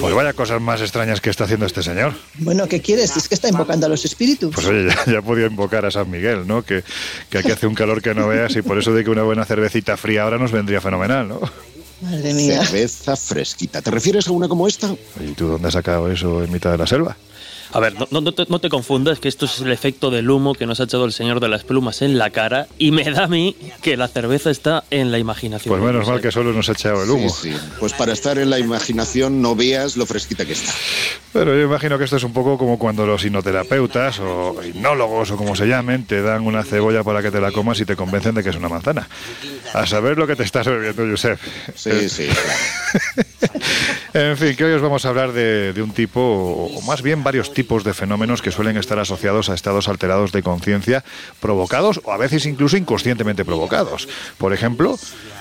Pues vaya cosas más extrañas que está haciendo este señor. Bueno, ¿qué quieres? Es que está invocando a los espíritus. Pues oye, ya, ya podía invocar a San Miguel, ¿no? Que, que aquí hace un calor que no veas y por eso de que una buena cervecita fría ahora nos vendría fenomenal, ¿no? Madre mía. Cerveza fresquita. ¿Te refieres a una como esta? ¿Y tú dónde has sacado eso en mitad de la selva? A ver, no, no te, no te confundas que esto es el efecto del humo que nos ha echado el señor de las plumas en la cara y me da a mí que la cerveza está en la imaginación. Pues menos mal que solo nos ha echado el humo. Sí, sí. Pues para estar en la imaginación no veas lo fresquita que está. Pero yo imagino que esto es un poco como cuando los hipnoterapeutas o hipnólogos o como se llamen te dan una cebolla para que te la comas y te convencen de que es una manzana. A saber lo que te estás bebiendo, Josep. Sí, sí, claro. En fin, que hoy os vamos a hablar de, de un tipo, o más bien varios tipos de fenómenos que suelen estar asociados a estados alterados de conciencia provocados o a veces incluso inconscientemente provocados. Por ejemplo,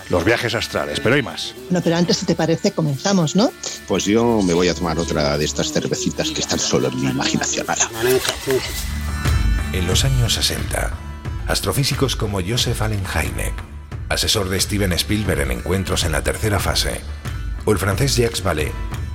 los viajes astrales, pero hay más. No, pero antes, si te parece, comenzamos, ¿no? Pues yo me voy a tomar otra de estas cervecitas que están solo en mi imaginación. Ala. En los años 60, astrofísicos como Joseph Allen Hynek, asesor de Steven Spielberg en encuentros en la tercera fase, o el francés Jacques Vallée,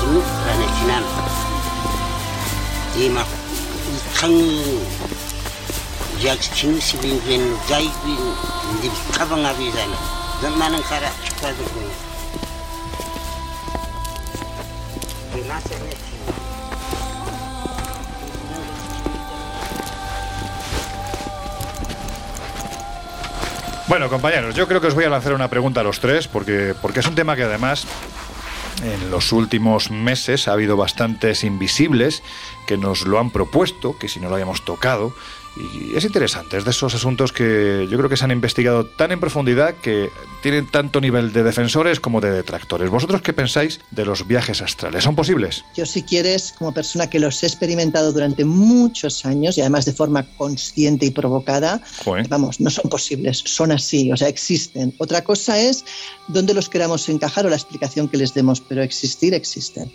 야사심을 드러내지는 이막 이탕 약치는 시빈된 자이빈 님 가방아비잖아 너만은 가라 축하드리고 Bueno, compañeros, yo creo que os voy a lanzar una pregunta a los tres, porque, porque es un tema que además en los últimos meses ha habido bastantes invisibles que nos lo han propuesto, que si no lo habíamos tocado. Y es interesante, es de esos asuntos que yo creo que se han investigado tan en profundidad que tienen tanto nivel de defensores como de detractores. ¿Vosotros qué pensáis de los viajes astrales? ¿Son posibles? Yo, si quieres, como persona que los he experimentado durante muchos años y además de forma consciente y provocada, Joder. vamos, no son posibles, son así, o sea, existen. Otra cosa es dónde los queramos encajar o la explicación que les demos, pero existir, existen.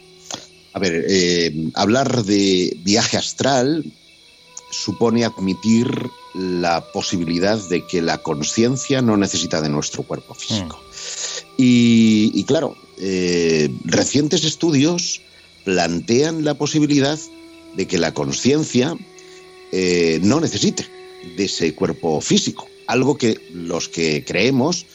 A ver, eh, hablar de viaje astral supone admitir la posibilidad de que la conciencia no necesita de nuestro cuerpo físico. Y, y claro, eh, recientes estudios plantean la posibilidad de que la conciencia eh, no necesite de ese cuerpo físico, algo que los que creemos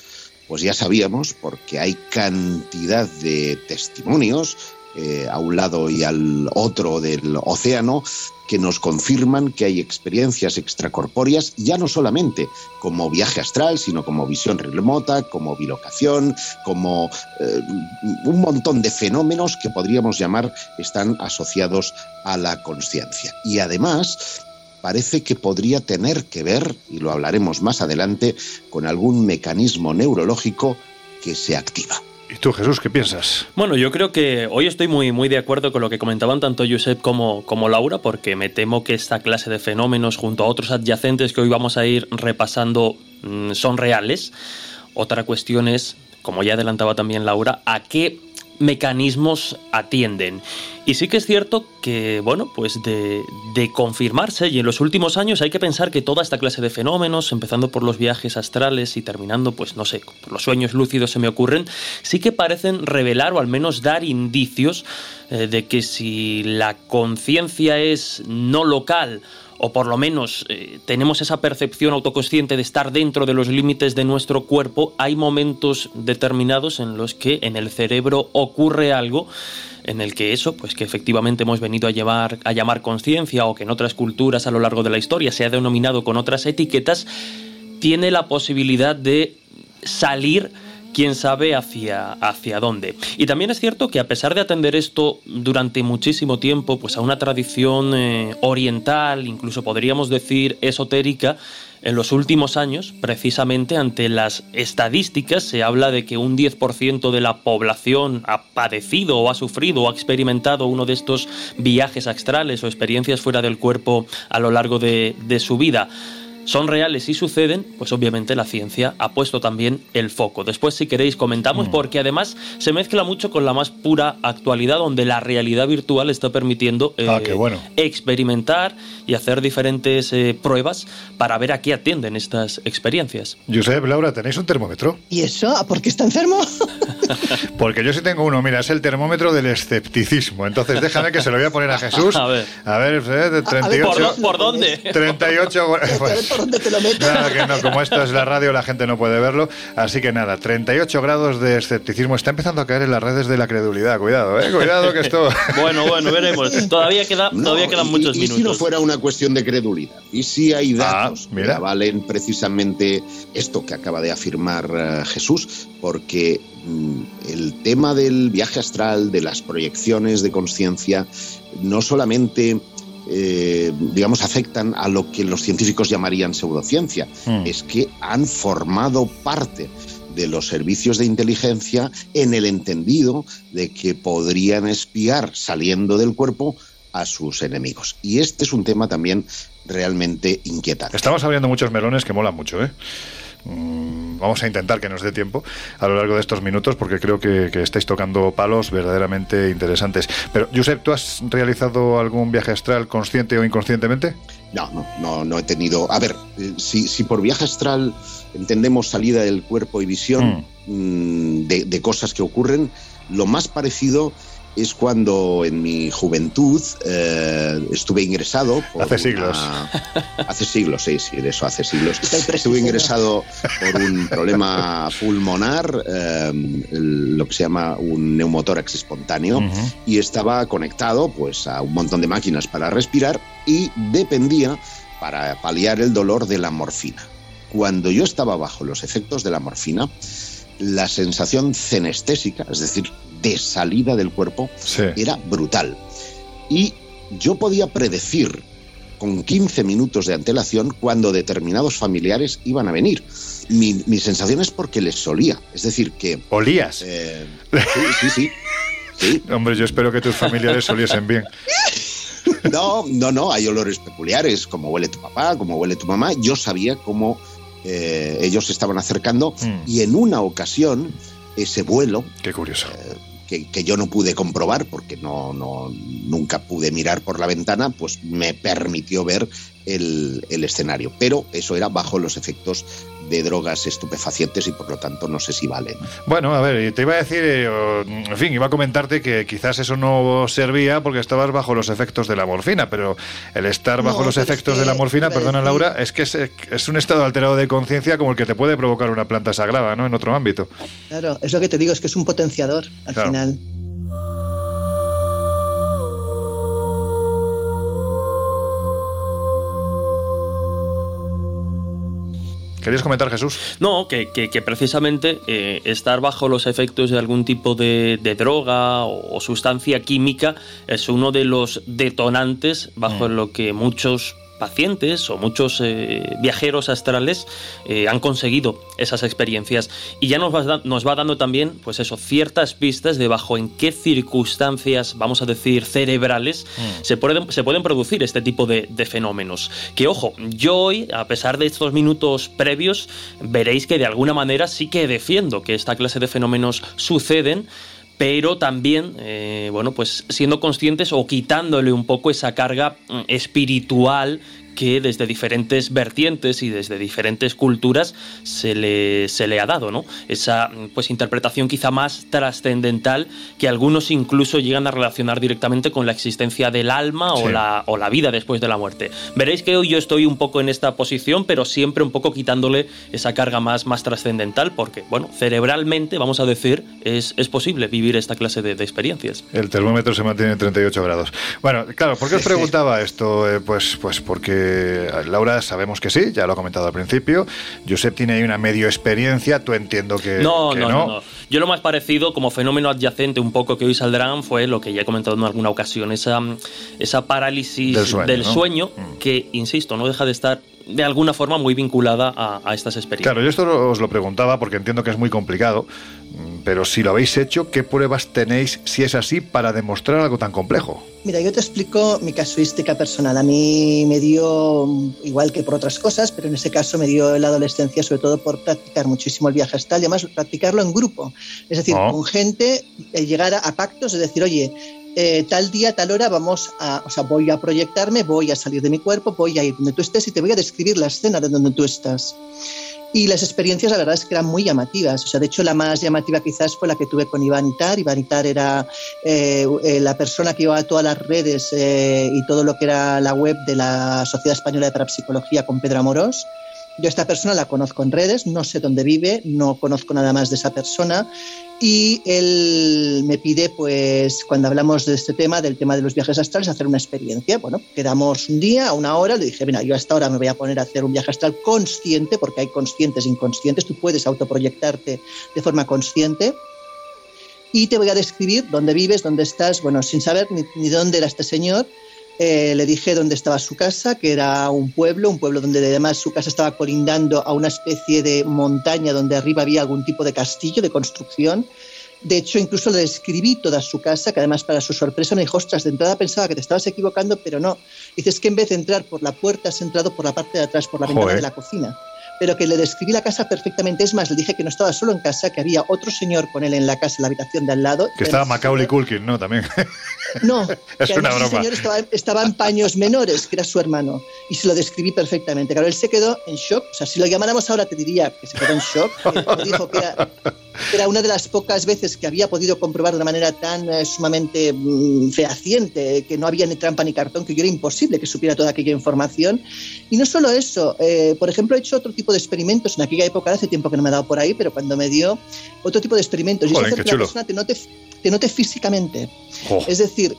pues ya sabíamos porque hay cantidad de testimonios eh, a un lado y al otro del océano que nos confirman que hay experiencias extracorpóreas, ya no solamente como viaje astral, sino como visión remota, como bilocación, como eh, un montón de fenómenos que podríamos llamar están asociados a la conciencia. Y además parece que podría tener que ver, y lo hablaremos más adelante, con algún mecanismo neurológico que se activa. ¿Y tú, Jesús, qué piensas? Bueno, yo creo que hoy estoy muy, muy de acuerdo con lo que comentaban tanto Josep como, como Laura, porque me temo que esta clase de fenómenos, junto a otros adyacentes que hoy vamos a ir repasando, mm, son reales. Otra cuestión es, como ya adelantaba también Laura, a qué mecanismos atienden. Y sí que es cierto que, bueno, pues de, de, confirmarse, y en los últimos años hay que pensar que toda esta clase de fenómenos, empezando por los viajes astrales y terminando, pues no sé, por los sueños lúcidos se me ocurren, sí que parecen revelar o al menos dar indicios eh, de que si la conciencia es no local, o por lo menos eh, tenemos esa percepción autoconsciente de estar dentro de los límites de nuestro cuerpo, hay momentos determinados en los que en el cerebro ocurre algo en el que eso, pues que efectivamente hemos venido a, llevar, a llamar conciencia o que en otras culturas a lo largo de la historia se ha denominado con otras etiquetas, tiene la posibilidad de salir quién sabe hacia, hacia dónde. Y también es cierto que a pesar de atender esto durante muchísimo tiempo, pues a una tradición eh, oriental, incluso podríamos decir esotérica, en los últimos años, precisamente ante las estadísticas, se habla de que un 10% de la población ha padecido o ha sufrido o ha experimentado uno de estos viajes astrales o experiencias fuera del cuerpo a lo largo de, de su vida son reales y suceden, pues obviamente la ciencia ha puesto también el foco. Después, si queréis, comentamos, Mm. porque además se mezcla mucho con la más pura actualidad, donde la realidad virtual está permitiendo eh, Ah, qué bueno. experimentar y hacer diferentes eh, pruebas para ver a qué atienden estas experiencias. Josep, Laura, ¿tenéis un termómetro? ¿Y eso? ¿A ¿Por qué está enfermo? Porque yo sí tengo uno, mira, es el termómetro del escepticismo. Entonces déjame que se lo voy a poner a Jesús. A ver. A ver, eh, de A ver, ¿Por, 38. por dónde? 38. Dónde te lo metes. Nada, que no, como esto es la radio, la gente no puede verlo. Así que nada, 38 grados de escepticismo. Está empezando a caer en las redes de la credulidad. Cuidado, eh, cuidado que esto. Bueno, bueno, veremos. Todavía, queda, No, todavía quedan y- muchos y, minutos. si no fuera una cuestión de credulidad, y si hay datos Ah, mira. que valen precisamente esto que acaba de afirmar eh, Jesús, porque mm, el tema del viaje astral, de las proyecciones de conciencia, no solamente eh, digamos, afectan a lo que los científicos llamarían pseudociencia, Mm. es que han formado parte de los servicios de inteligencia en el entendido de que podrían espiar saliendo del cuerpo a sus enemigos. Y este es un tema también realmente inquietante. Estamos abriendo muchos melones que molan mucho, ¿eh? Mm, Vamos a intentar que nos dé tiempo a lo largo de estos minutos porque creo que, que estáis tocando palos verdaderamente interesantes. Pero, Josep, ¿tú has realizado algún viaje astral consciente o inconscientemente? No, no, no, no he tenido. A ver, eh, si, si por viaje astral entendemos salida del cuerpo y visión mm, de, de cosas que ocurren, lo más parecido es cuando en mi juventud eh, estuve ingresado. por Hace siglos. Hace siglos, sí, sí, de eso hace siglos. Estuve ingresado por un problema pulmonar, eh, lo que se llama un neumotórax espontáneo y estaba conectado pues a un montón de máquinas para respirar y dependía para paliar el dolor de la morfina. Cuando yo estaba bajo los efectos de la morfina, la sensación cenestésica, es decir, de salida del cuerpo, Sí. era brutal. Y yo podía predecir con 15 minutos de antelación cuando determinados familiares iban a venir. Mi, mi sensación es porque les solía. Es decir, que... ¿Olías? eh, sí, sí, sí. Sí, Hombre, yo espero que tus familiares oliesen bien. No, no, no, hay olores peculiares, como huele tu papá, como huele tu mamá. Yo sabía cómo eh, ellos se estaban acercando Mm. y en una ocasión ese vuelo, Qué curioso. Que, yo no pude comprobar porque no, nunca pude mirar por la ventana, pues me permitió ver el escenario. Pero eso era bajo los efectos de drogas estupefacientes y por lo tanto no sé si valen. Bueno, a ver, te iba a decir, eh, en fin, iba a comentarte que quizás eso no servía porque estabas bajo los efectos de la morfina, pero el estar bajo No, los es efectos que de la morfina, perdona decir- Laura, es que es, es un estado alterado de conciencia como el que te puede provocar una planta sagrada, ¿no? En otro ámbito. Claro, es lo que te digo, es que es un potenciador al Claro. final. ¿Querías comentar, Jesús? No, que, que- que precisamente eh, estar bajo los efectos de algún tipo de, de droga o, o sustancia química es uno de los detonantes bajo lo que muchos pacientes o muchos eh, viajeros astrales eh, han conseguido esas experiencias y ya nos va, nos va dando también, pues eso, ciertas pistas de bajo en qué circunstancias, vamos a decir, cerebrales mm. se, pueden, se pueden producir este tipo de, de fenómenos. Que ojo, yo hoy, a pesar de estos minutos previos, veréis que de alguna manera sí que defiendo que esta clase de fenómenos suceden pero también, eh, bueno, pues siendo conscientes o quitándole un poco esa carga mm, espiritual que desde diferentes vertientes y desde diferentes culturas se le, se le ha dado, ¿no? Esa pues interpretación quizá más trascendental que algunos incluso llegan a relacionar directamente con la existencia del alma o, la, o la vida después de la muerte. Veréis que hoy yo estoy un poco en esta posición, pero siempre un poco quitándole esa carga más, más trascendental, porque, bueno, cerebralmente, vamos a decir, es, es posible vivir esta clase de, experiencias. El termómetro se mantiene en 38 grados. Bueno, claro, ¿por qué os preguntaba esto? Eh, pues, pues porque Laura sabemos que sí, ya lo ha comentado al principio. Josep tiene ahí una medio experiencia, tú entiendo que no, no, no, Yo lo más parecido como fenómeno adyacente un poco que hoy saldrán fue lo que ya he comentado en alguna ocasión, esa, esa parálisis del sueño, mm. que, insisto, no deja de estar de alguna forma muy vinculada a, a, estas experiencias. Claro, yo esto os lo preguntaba porque entiendo que es muy complicado, pero si lo habéis hecho, ¿qué pruebas tenéis, si es así, para demostrar algo tan complejo? Mira, yo te explico mi casuística personal. A mí me dio, igual que por otras cosas, pero en ese caso me dio en la adolescencia sobre todo por practicar muchísimo el viaje astral y además practicarlo en grupo. Es decir, oh. con gente, llegar a, pactos, es decir, oye, eh, tal día, tal hora vamos a, o sea, voy a proyectarme, voy a salir de mi cuerpo, voy a ir donde tú estés y te voy a describir la escena de donde tú estás. Y las experiencias, la verdad es que eran muy llamativas. O sea, de hecho, la más llamativa quizás fue la que tuve con Iván Itar. Iván Itar era eh, eh, la persona que llevaba todas las redes y todo lo que era la web de la Sociedad Española de Parapsicología con Pedro Amorós. Yo esta persona la conozco en redes, no sé dónde vive, no conozco nada más de esa persona y él me pide, pues, cuando hablamos de este tema, del tema de los viajes astrales, hacer una experiencia. Bueno, quedamos un día, una hora, le dije, mira, yo hasta ahora me voy a poner a hacer un viaje astral consciente, porque hay conscientes e inconscientes, tú puedes autoproyectarte de forma consciente. Y te voy a describir dónde vives, dónde estás, bueno, sin saber ni, ni dónde era este señor, eh, le dije dónde estaba su casa, que era un pueblo, un pueblo donde además su casa estaba colindando a una especie de montaña donde arriba había algún tipo de castillo de construcción. De hecho, incluso le describí toda su casa, que además para su sorpresa me dijo, ostras, de entrada pensaba que te estabas equivocando, pero no. Dices que en vez de entrar por la puerta, has entrado por la parte de atrás, por la ventana de la cocina pero que le describí la casa perfectamente. Es más, le dije que no estaba solo en casa, que había otro señor con él en la casa, en la habitación de al lado. Que estaba Macaulay Culkin, ¿no? También. No, es que una broma. señor estaba, estaba, en paños menores, que era su hermano, y se lo describí perfectamente. Claro, él se quedó en shock. O sea, si lo llamáramos ahora, te diría que se quedó en shock. dijo que era, una de las pocas veces que había podido comprobar de una manera tan eh, sumamente mm, fehaciente que no había ni trampa ni cartón, que yo era imposible que supiera toda aquella información. Y no solo eso, eh, por ejemplo, he hecho otro tipo de experimentos. En aquella época, hace tiempo que no me ha dado por ahí, pero cuando me dio otro tipo de experimentos, y es hacer que la persona te note, te note físicamente. Es decir,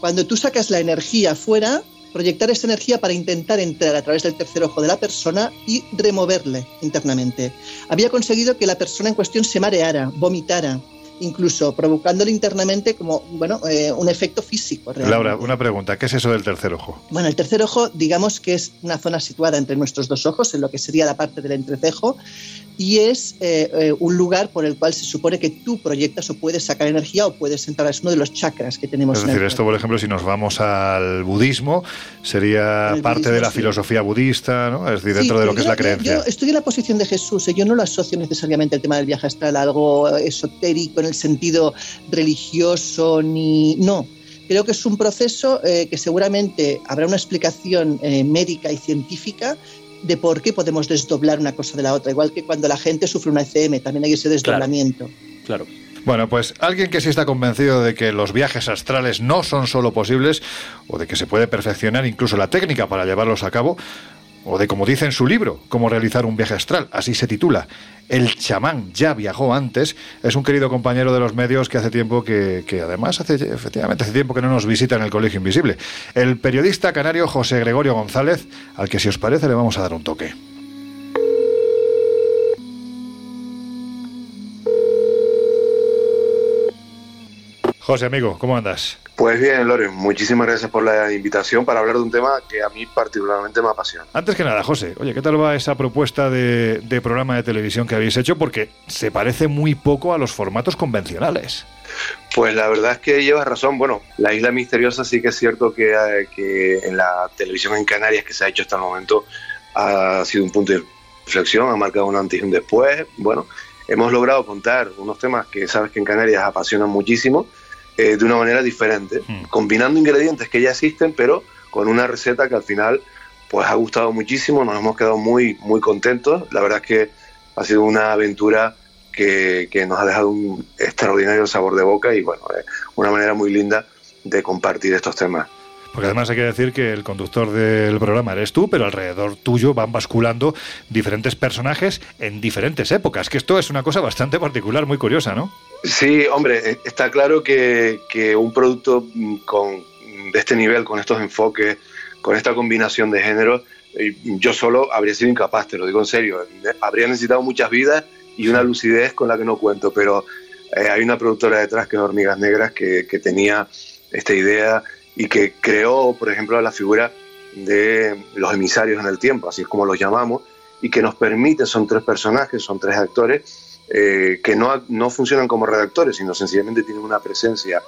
cuando tú sacas la energía fuera, proyectar esa energía para intentar entrar a través del tercer ojo de la persona y removerle internamente. Había conseguido que la persona en cuestión se mareara, vomitara, incluso provocándole internamente como bueno eh, un efecto físico. Laura, una pregunta, ¿qué es eso del tercer ojo? Bueno, el tercer ojo, digamos que es una zona situada entre nuestros dos ojos, en lo que sería la parte del entrecejo, y es eh, eh, un lugar por el cual se supone que tú proyectas o puedes sacar energía o puedes entrar. Es uno de los chakras que tenemos. Es decir, esto, por ejemplo, si nos vamos al budismo, sería parte de la filosofía budista, ¿no? Es decir, dentro de lo que es la creencia. Yo estoy en la posición de Jesús, yo no lo asocio necesariamente el tema del viaje astral a algo esotérico en el sentido religioso, ni. No. Creo que es un proceso eh, que seguramente habrá una explicación médica y científica de por qué podemos desdoblar una cosa de la otra, igual que cuando la gente sufre una ECM, también hay ese desdoblamiento. Claro. Bueno, pues alguien que sí está convencido de que los viajes astrales no son solo posibles o de que se puede perfeccionar incluso la técnica para llevarlos a cabo, o de como dice en su libro, cómo realizar un viaje astral, así se titula. El chamán ya viajó antes, es un querido compañero de los medios que hace tiempo que, que, además hace efectivamente hace tiempo que no nos visita en el Colegio Invisible. El periodista canario José Gregorio González, al que si os parece le vamos a dar un toque. José, amigo, ¿cómo andas? Pues bien, Loren, muchísimas gracias por la invitación para hablar de un tema que a mí particularmente me apasiona. Antes que nada, José, oye, ¿qué tal va esa propuesta de, de programa de televisión que habéis hecho? Porque se parece muy poco a los formatos convencionales. Pues la verdad es que llevas razón. Bueno, la isla misteriosa sí que es cierto que, eh, que en la televisión en Canarias que se ha hecho hasta el momento ha sido un punto de inflexión, ha marcado un antes y un después. Bueno, hemos logrado contar unos temas que sabes que en Canarias apasionan muchísimo eh, de una manera diferente, Hmm. combinando ingredientes que ya existen, pero con una receta que al final pues ha gustado muchísimo, nos hemos quedado muy, muy contentos. La verdad es que ha sido una aventura que, que nos ha dejado un extraordinario sabor de boca y bueno, eh, una manera muy linda de compartir estos temas. Porque además hay que decir que el conductor del programa eres tú, pero alrededor tuyo van basculando diferentes personajes en diferentes épocas, que esto es una cosa bastante particular, muy curiosa, ¿no? Sí, hombre, eh, está claro que, que un producto mm, con, de este nivel, con estos enfoques, con esta combinación de géneros, eh, yo solo habría sido incapaz, te lo digo en serio. Ne- Habría necesitado muchas vidas y una lucidez con la que no cuento, pero eh, hay una productora detrás que es Hormigas Negras que, que tenía esta idea y que creó, por ejemplo, la figura de los emisarios en el tiempo, así es como los llamamos, y que nos permite, son tres personajes, son tres actores, eh, que no, no funcionan como redactores, sino sencillamente tienen una presencia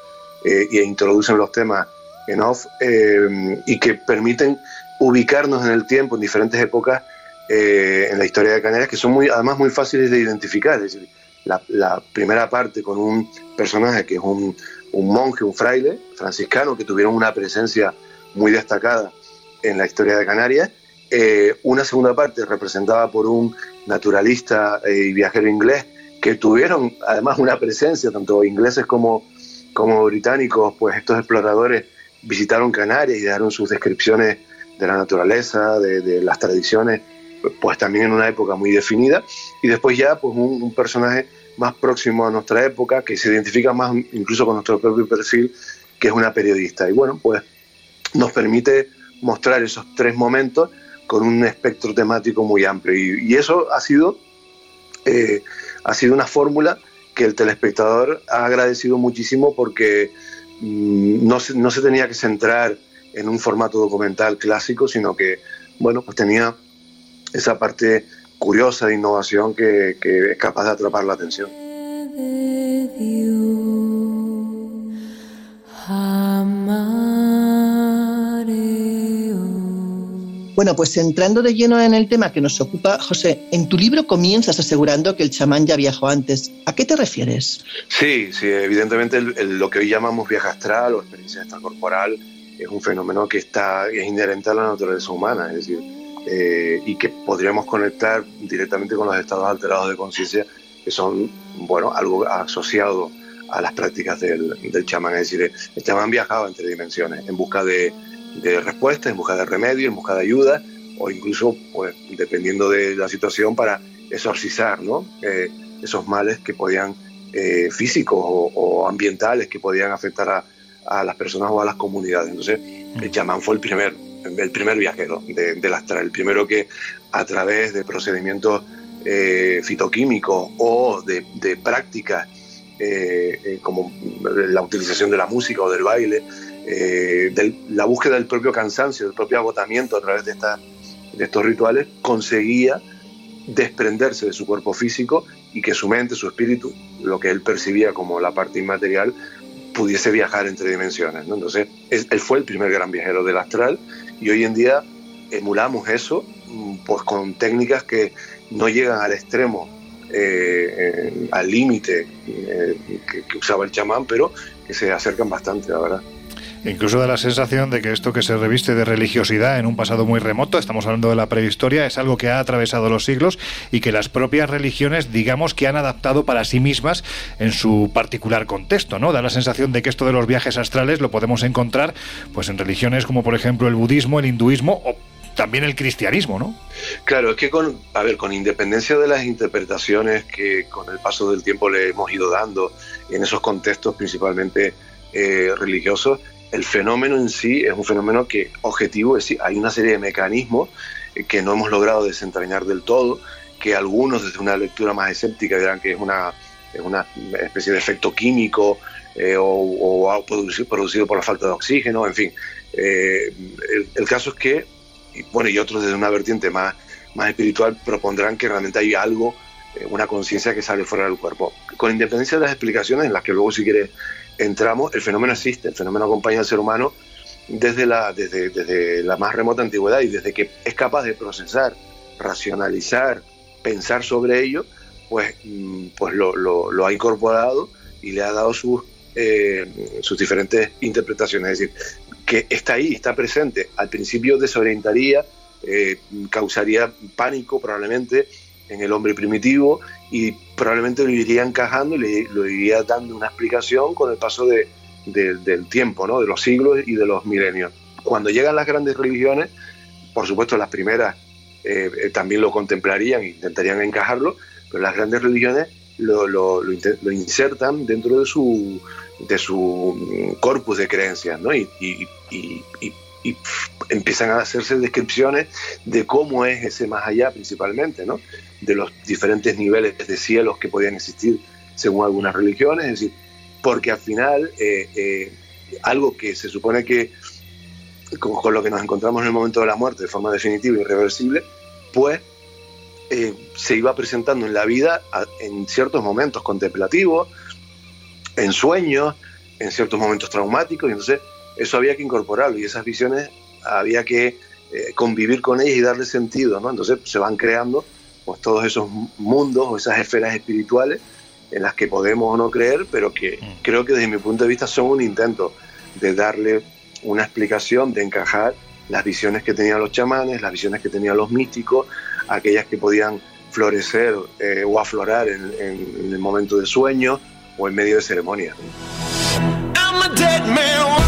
eh, e introducen los temas en off eh, y que permiten ubicarnos en el tiempo, en diferentes épocas eh, en la historia de Canarias, que son muy, además muy fáciles de identificar. Es decir, la, la primera parte con un personaje que es un, un monje, un fraile franciscano, que tuvieron una presencia muy destacada en la historia de Canarias. Eh, una segunda parte representada por un naturalista eh, y viajero inglés que tuvieron además una presencia, tanto ingleses como, como británicos, pues estos exploradores visitaron Canarias y dejaron sus descripciones de la naturaleza, de, las tradiciones, pues también en una época muy definida. Y después ya pues un personaje más próximo a nuestra época, que se identifica más incluso con nuestro propio perfil, que es una periodista. Y bueno, pues nos permite mostrar esos tres momentos con un espectro temático muy amplio. Y, eso ha sido, eh, ha sido una fórmula que el telespectador ha agradecido muchísimo porque mmm, no, se, no se tenía que centrar en un formato documental clásico, sino que, bueno, pues tenía esa parte curiosa de innovación que, que es capaz de atrapar la atención. Bueno, pues entrando de lleno en el tema que nos ocupa, José, en tu libro comienzas asegurando que el chamán ya viajó antes. ¿A qué te refieres? Sí, sí, evidentemente el, el, lo que hoy llamamos viaje astral o experiencia extracorporal es un fenómeno que está es inherente a la naturaleza humana, es decir, eh, y que podríamos conectar directamente con los estados alterados de conciencia que son, bueno, algo asociado a las prácticas del, del chamán. Es decir, el chamán viajaba entre dimensiones en busca de, de respuestas, en busca de remedio, en busca de ayuda, o incluso, pues, dependiendo de la situación, para exorcizar ¿no? eh, esos males que podían, eh, físicos o, o, ambientales, que podían afectar a, a, las personas o a las comunidades. Entonces, el chamán fue el primer, el primer viajero de, del astral, el primero que a través de procedimientos eh, fitoquímicos o de, de prácticas eh, como la utilización de la música o del baile, eh, la búsqueda del propio cansancio, del propio agotamiento a través de, esta, de estos rituales, conseguía desprenderse de su cuerpo físico y que su mente, su espíritu, lo que él percibía como la parte inmaterial, pudiese viajar entre dimensiones. Entonces, es, él fue el primer gran viajero del astral y hoy en día emulamos eso pues con técnicas que no llegan al extremo, eh, eh, al límite eh, que, que usaba el chamán, pero que se acercan bastante, la verdad. Incluso da la sensación de que esto que se reviste de religiosidad en un pasado muy remoto, estamos hablando de la prehistoria, es algo que ha atravesado los siglos y que las propias religiones, digamos, que han adaptado para sí mismas en su particular contexto, ¿no? Da la sensación de que esto de los viajes astrales lo podemos encontrar pues en religiones como por ejemplo el budismo, el hinduismo o también el cristianismo, ¿no? Claro, es que con, a ver, con independencia de las interpretaciones que con el paso del tiempo le hemos ido dando en esos contextos principalmente eh, religiosos, el fenómeno en sí es un fenómeno que objetivo, es decir, hay una serie de mecanismos que no hemos logrado desentrañar del todo, que algunos desde una lectura más escéptica dirán que es una, es una especie de efecto químico eh, o, producido, por la falta de oxígeno, en fin. Eh, el, caso es que, y, bueno, y otros desde una vertiente más, más espiritual propondrán que realmente hay algo, eh, una conciencia que sale fuera del cuerpo. Con independencia de las explicaciones, en las que luego si quiere entramos, el fenómeno existe, el fenómeno acompaña al ser humano desde la, desde, desde la más remota antigüedad y desde que es capaz de procesar, racionalizar, pensar sobre ello, pues, mm, pues lo, ha incorporado y le ha dado sus eh, sus diferentes interpretaciones. Es decir, que está ahí, está presente. Al principio desorientaría, eh, causaría pánico probablemente en el hombre primitivo y probablemente lo iría encajando y lo iría dando una explicación con el paso de, del tiempo, ¿no? de los siglos y de los milenios. Cuando llegan las grandes religiones, por supuesto las primeras eh, también lo contemplarían, intentarían encajarlo, pero las grandes religiones lo, lo, insertan dentro de su, de su corpus de creencias, ¿no? Y, empiezan a hacerse descripciones de cómo es ese más allá principalmente, ¿no? De los diferentes niveles de cielos que podían existir según algunas religiones, es decir, porque al final eh, eh, algo que se supone que con, lo que nos encontramos en el momento de la muerte de forma definitiva y irreversible, pues eh, se iba presentando en la vida en ciertos momentos contemplativos, en sueños, en ciertos momentos traumáticos, y entonces eso había que incorporarlo y esas visiones había que eh, convivir con ellas y darle sentido, ¿no? Entonces se van creando pues todos esos mundos o esas esferas espirituales en las que podemos o no creer, pero que mm. creo que desde mi punto de vista son un intento de darle una explicación, de encajar las visiones que tenían los chamanes, las visiones que tenían los místicos, aquellas que podían florecer eh, o aflorar en, en, el momento de sueño, o en medio de ceremonia. El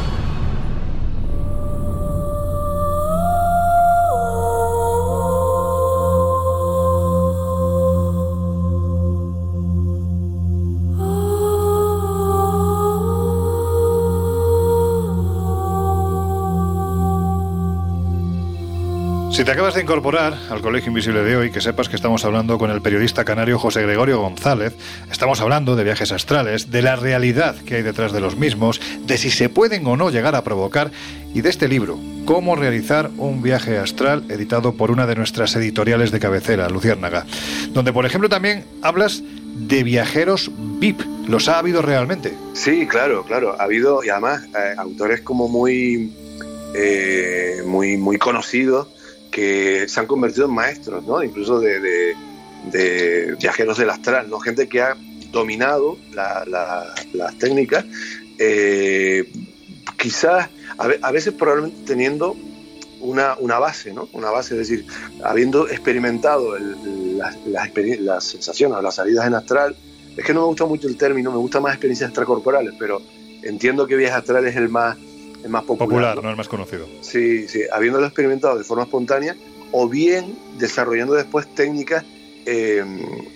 Si te acabas de incorporar al Colegio Invisible de hoy, que sepas que estamos hablando con el periodista canario José Gregorio González. Estamos hablando de viajes astrales, de la realidad que hay detrás de los mismos, de si se pueden o no llegar a provocar y de este libro, Cómo realizar un viaje astral, editado por una de nuestras editoriales de cabecera, Luciérnaga, donde por ejemplo también hablas de viajeros VIP. ¿Los ha habido realmente? Sí, claro, claro. Ha habido, y además, eh, autores como muy, eh, muy, muy conocidos que se han convertido en maestros, ¿no? incluso de, viajeros del astral, ¿no? gente que ha dominado las técnicas, eh, quizás a, veces probablemente teniendo una, base, ¿no? una base, es decir, habiendo experimentado las, las, sensaciones o las salidas en astral, es que no me gusta mucho el término, me gusta más experiencias extracorporales, pero entiendo que viaje astral es el más el más popular. ¿no? el más conocido. Sí, sí, habiéndolo experimentado de forma espontánea o bien desarrollando después técnicas eh,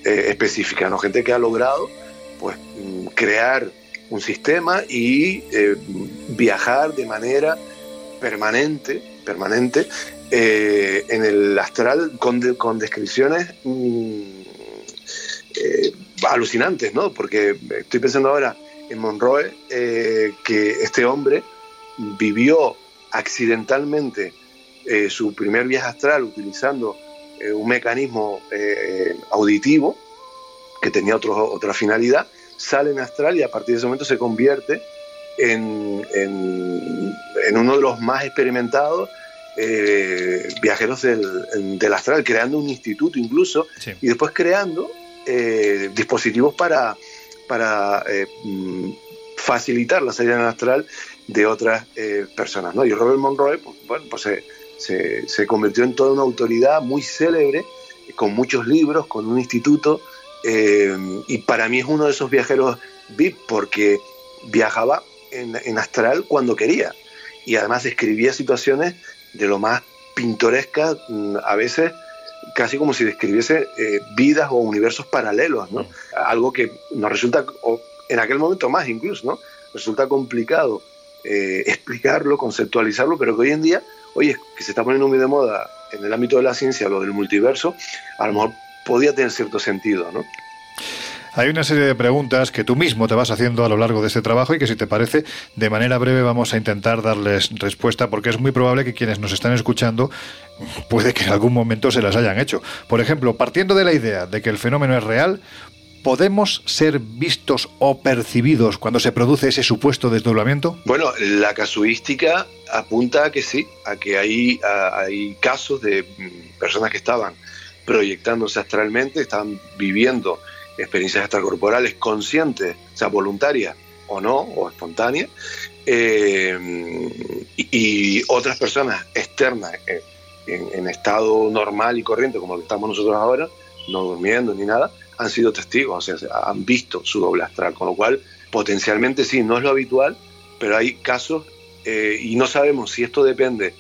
eh, específicas, ¿no? Gente que ha logrado pues mm, crear un sistema y eh, viajar de manera permanente, permanente en el astral con, con descripciones mm, alucinantes, ¿no? Porque estoy pensando ahora en Monroe, que este hombre vivió accidentalmente eh, su primer viaje astral utilizando eh, un mecanismo eh, auditivo que tenía otro, otra finalidad, sale en astral y a partir de ese momento se convierte en, en, uno de los más experimentados viajeros del, del, astral, creando un instituto incluso y después creando dispositivos para, para mm, facilitar la salida en astral de otras eh, personas. ¿no? Y Robert Monroe, pues, bueno, pues se, se, convirtió en toda una autoridad muy célebre, con muchos libros, con un instituto, eh, y para mí es uno de esos viajeros VIP porque viajaba en, astral cuando quería. y además describía situaciones de lo más pintorescas, mm, a veces casi como si describiese eh, vidas o universos paralelos, ¿no? Algo que nos resulta, o en aquel momento más incluso, ¿no? Resulta complicado eh, explicarlo, conceptualizarlo, pero que hoy en día, oye, que se está poniendo muy de moda en el ámbito de la ciencia, lo del multiverso, a lo mejor podía tener cierto sentido, ¿no? Hay una serie de preguntas que tú mismo te vas haciendo a lo largo de este trabajo y que si te parece, de manera breve vamos a intentar darles respuesta porque es muy probable que quienes nos están escuchando puede que en algún momento se las hayan hecho. Por ejemplo, partiendo de la idea de que el fenómeno es real, ¿podemos ser vistos o percibidos cuando se produce ese supuesto desdoblamiento? Bueno, la casuística apunta a que sí, a que hay, hay casos de mm, personas que estaban proyectándose astralmente, estaban viviendo experiencias extracorporales conscientes, sea, voluntarias o no, o espontáneas, eh, y, otras personas externas eh, en, estado normal y corriente, como estamos nosotros ahora, no durmiendo ni nada, han sido testigos, o sea, han visto su doble astral, con lo cual potencialmente sí, no es lo habitual, pero hay casos eh, y no sabemos si esto depende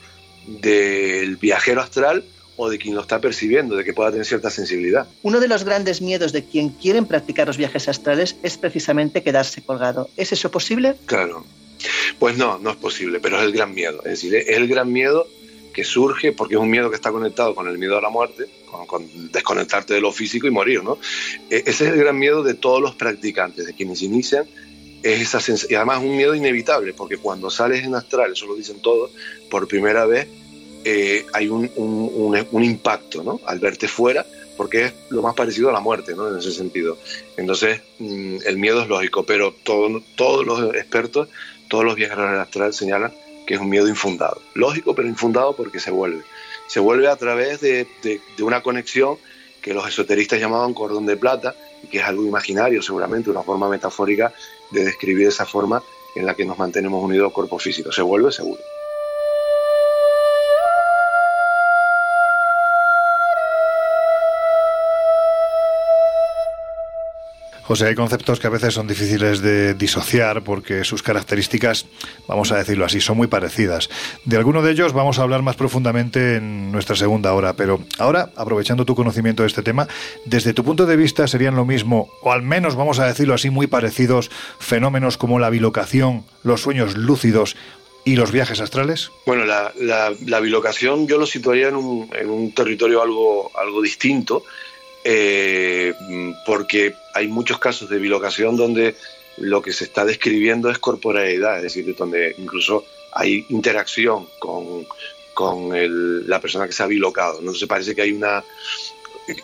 del viajero astral o de quien lo está percibiendo, de que pueda tener cierta sensibilidad. Uno de los grandes miedos de quien quieren practicar los viajes astrales es precisamente quedarse colgado. ¿Es eso posible? Claro. Pues no, no es posible, pero es el gran miedo. Es decir, es el gran miedo que surge porque es un miedo que está conectado con el miedo a la muerte, con, desconectarte de lo físico y morir, ¿no? E, ese es el gran miedo de todos los practicantes, de quienes inician, es esa y además un miedo inevitable, porque cuando sales en astral, eso lo dicen todos, por primera vez eh, hay un, un, impacto ¿no? al verte fuera, porque es lo más parecido a la muerte, ¿no? en ese sentido. Entonces, mm, el miedo es lógico, pero todos los expertos, todos los viajeros del astral señalan que es un miedo infundado. Lógico, pero infundado porque se vuelve. Se vuelve a través de, de, de una conexión que los esoteristas llamaban cordón de plata, y que es algo imaginario seguramente, una forma metafórica de describir esa forma en la que nos mantenemos unidos cuerpo físico. Se vuelve seguro. José, hay conceptos que a veces son difíciles de disociar porque sus características, vamos a decirlo así, son muy parecidas. De alguno de ellos vamos a hablar más profundamente en nuestra segunda hora, pero ahora, aprovechando tu conocimiento de este tema, desde tu punto de vista serían lo mismo, o al menos vamos a decirlo así, muy parecidos fenómenos como la bilocación, los sueños lúcidos ¿Y los viajes astrales? Bueno, la, la, bilocación yo lo situaría en un, en un territorio algo, algo distinto, eh, porque hay muchos casos de bilocación donde lo que se está describiendo es corporeidad, es decir, donde incluso hay interacción con, la persona que se ha bilocado. Entonces parece que hay una,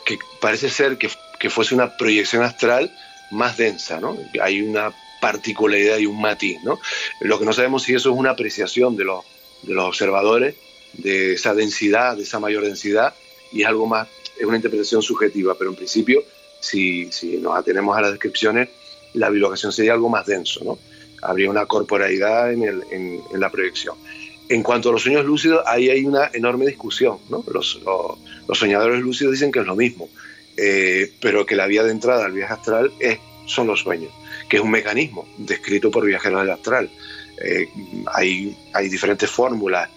que parece ser que, fuese una proyección astral más densa, ¿no? Hay una particularidad y un matiz, ¿no? Lo que no sabemos si eso es una apreciación de los, de los observadores, de esa densidad, de esa mayor densidad, y es algo más es una interpretación subjetiva, pero en principio, si, si nos atenemos a las descripciones, la bilocación sería algo más denso, ¿no? Habría una corporalidad en, el, en, la proyección. En cuanto a los sueños lúcidos, ahí hay una enorme discusión, ¿no? Los, los, soñadores lúcidos dicen que es lo mismo, eh, pero que la vía de entrada al viaje astral es, son los sueños, que es un mecanismo descrito por viajeros del astral. Eh, hay, hay diferentes fórmulas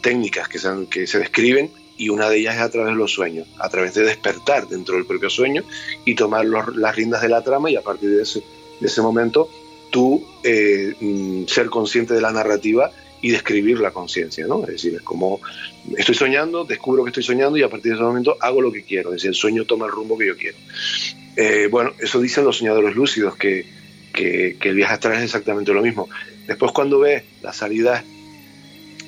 técnicas que se, que se describen y una de ellas es a través de los sueños, a través de despertar dentro del propio sueño y tomar las riendas de la trama y a partir de ese, de ese momento tú eh, mm, ser consciente de la narrativa y describir la conciencia, ¿no? Es decir, es como estoy soñando, descubro que estoy soñando y a partir de ese momento hago lo que quiero, es decir, el sueño toma el rumbo que yo quiero. Eh, bueno, eso dicen los soñadores lúcidos, que, que, que el viaje astral es exactamente lo mismo. Después cuando ves la salida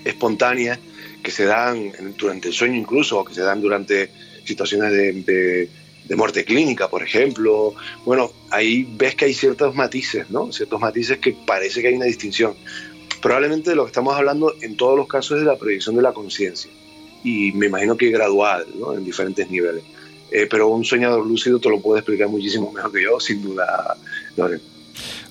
espontánea, que se dan durante el sueño incluso, o que se dan durante situaciones de, muerte clínica, por ejemplo. Bueno, ahí ves que hay ciertos matices, ¿no? Ciertos matices que parece que hay una distinción. Probablemente de lo que estamos hablando en todos los casos es de la proyección de la conciencia. Y me imagino que gradual, ¿no? En diferentes niveles. Eh, pero un soñador lúcido te lo puede explicar muchísimo mejor que yo, sin duda, Loren.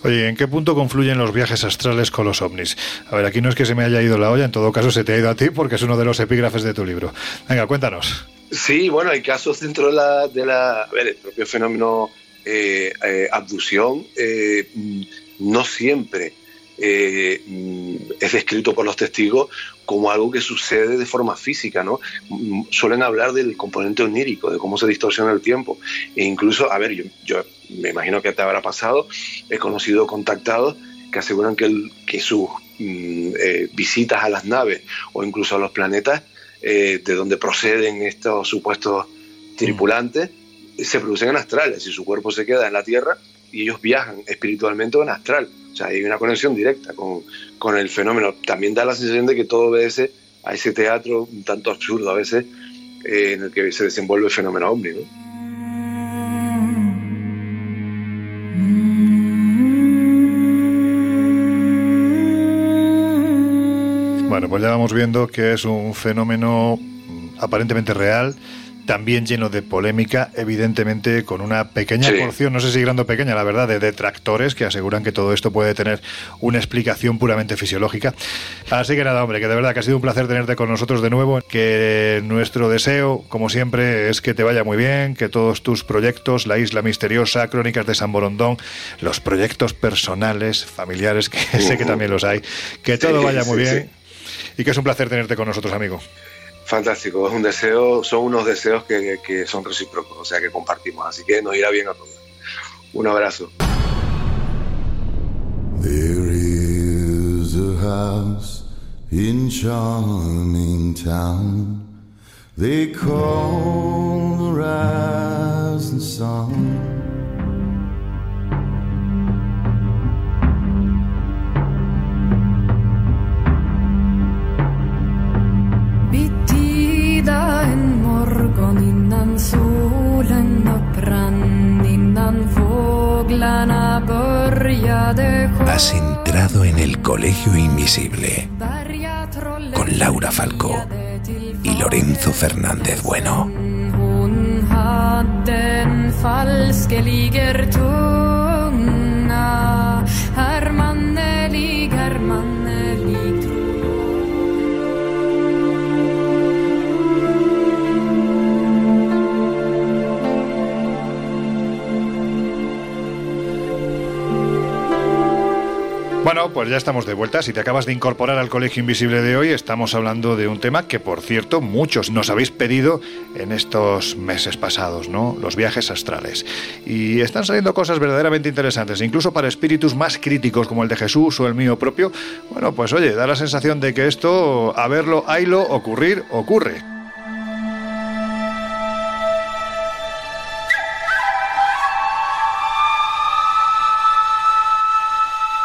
Oye, ¿en qué punto confluyen los viajes astrales con los ovnis? A ver, aquí no es que se me haya ido la olla, en todo caso se te ha ido a ti porque es uno de los epígrafes de tu libro. Venga, cuéntanos. Sí, bueno, hay casos dentro de la, de la el propio fenómeno eh, eh, abducción, eh, no siempre es descrito por los testigos como algo que sucede de forma física, ¿no? Mm, suelen hablar del componente onírico, de cómo se distorsiona el tiempo. E incluso, a ver, yo, yo me imagino que te habrá pasado, he conocido contactados que aseguran que, que sus mm, eh, visitas a las naves o incluso a los planetas eh, de donde proceden estos supuestos tripulantes se producen en astrales y su cuerpo se queda en la Tierra y ellos viajan espiritualmente en astral. O sea, hay una conexión directa con, con el fenómeno. También da la sensación de que todo obedece a ese teatro un tanto absurdo a veces eh, en el que se desenvuelve el fenómeno hombre. ¿no? Pues ya vamos viendo que es un fenómeno mm, aparentemente real, también lleno de polémica, evidentemente con una pequeña porción, no sé si grande o pequeña, la verdad, de detractores que aseguran que todo esto puede tener una explicación puramente fisiológica. Así que nada, hombre, que de verdad que ha sido un placer tenerte con nosotros de nuevo, que nuestro deseo, como siempre, es que te vaya muy bien, que todos tus proyectos, La Isla Misteriosa, Crónicas de San Borondón, los proyectos personales, familiares, que sé que también los hay, que todo vaya muy bien y que es un placer tenerte con nosotros, amigo. Fantástico, es un deseo, son unos deseos que, que son recíprocos, o sea que compartimos, así que nos irá bien a todos. Un abrazo. There is a house in charming town. They call the rising sun. Has entrado en el Colegio Invisible con Laura Falcó y Lorenzo Fernández Bueno. Bueno, pues ya estamos de vuelta. Si te acabas de incorporar al Colegio Invisible de hoy, estamos hablando de un tema que, por cierto, muchos nos habéis pedido en estos meses pasados, ¿no? Los viajes astrales. Y están saliendo cosas verdaderamente interesantes, incluso para espíritus más críticos como el de Jesús o el mío propio. Bueno, pues oye, da la sensación de que esto, a verlo, haylo, ocurrir, ocurre.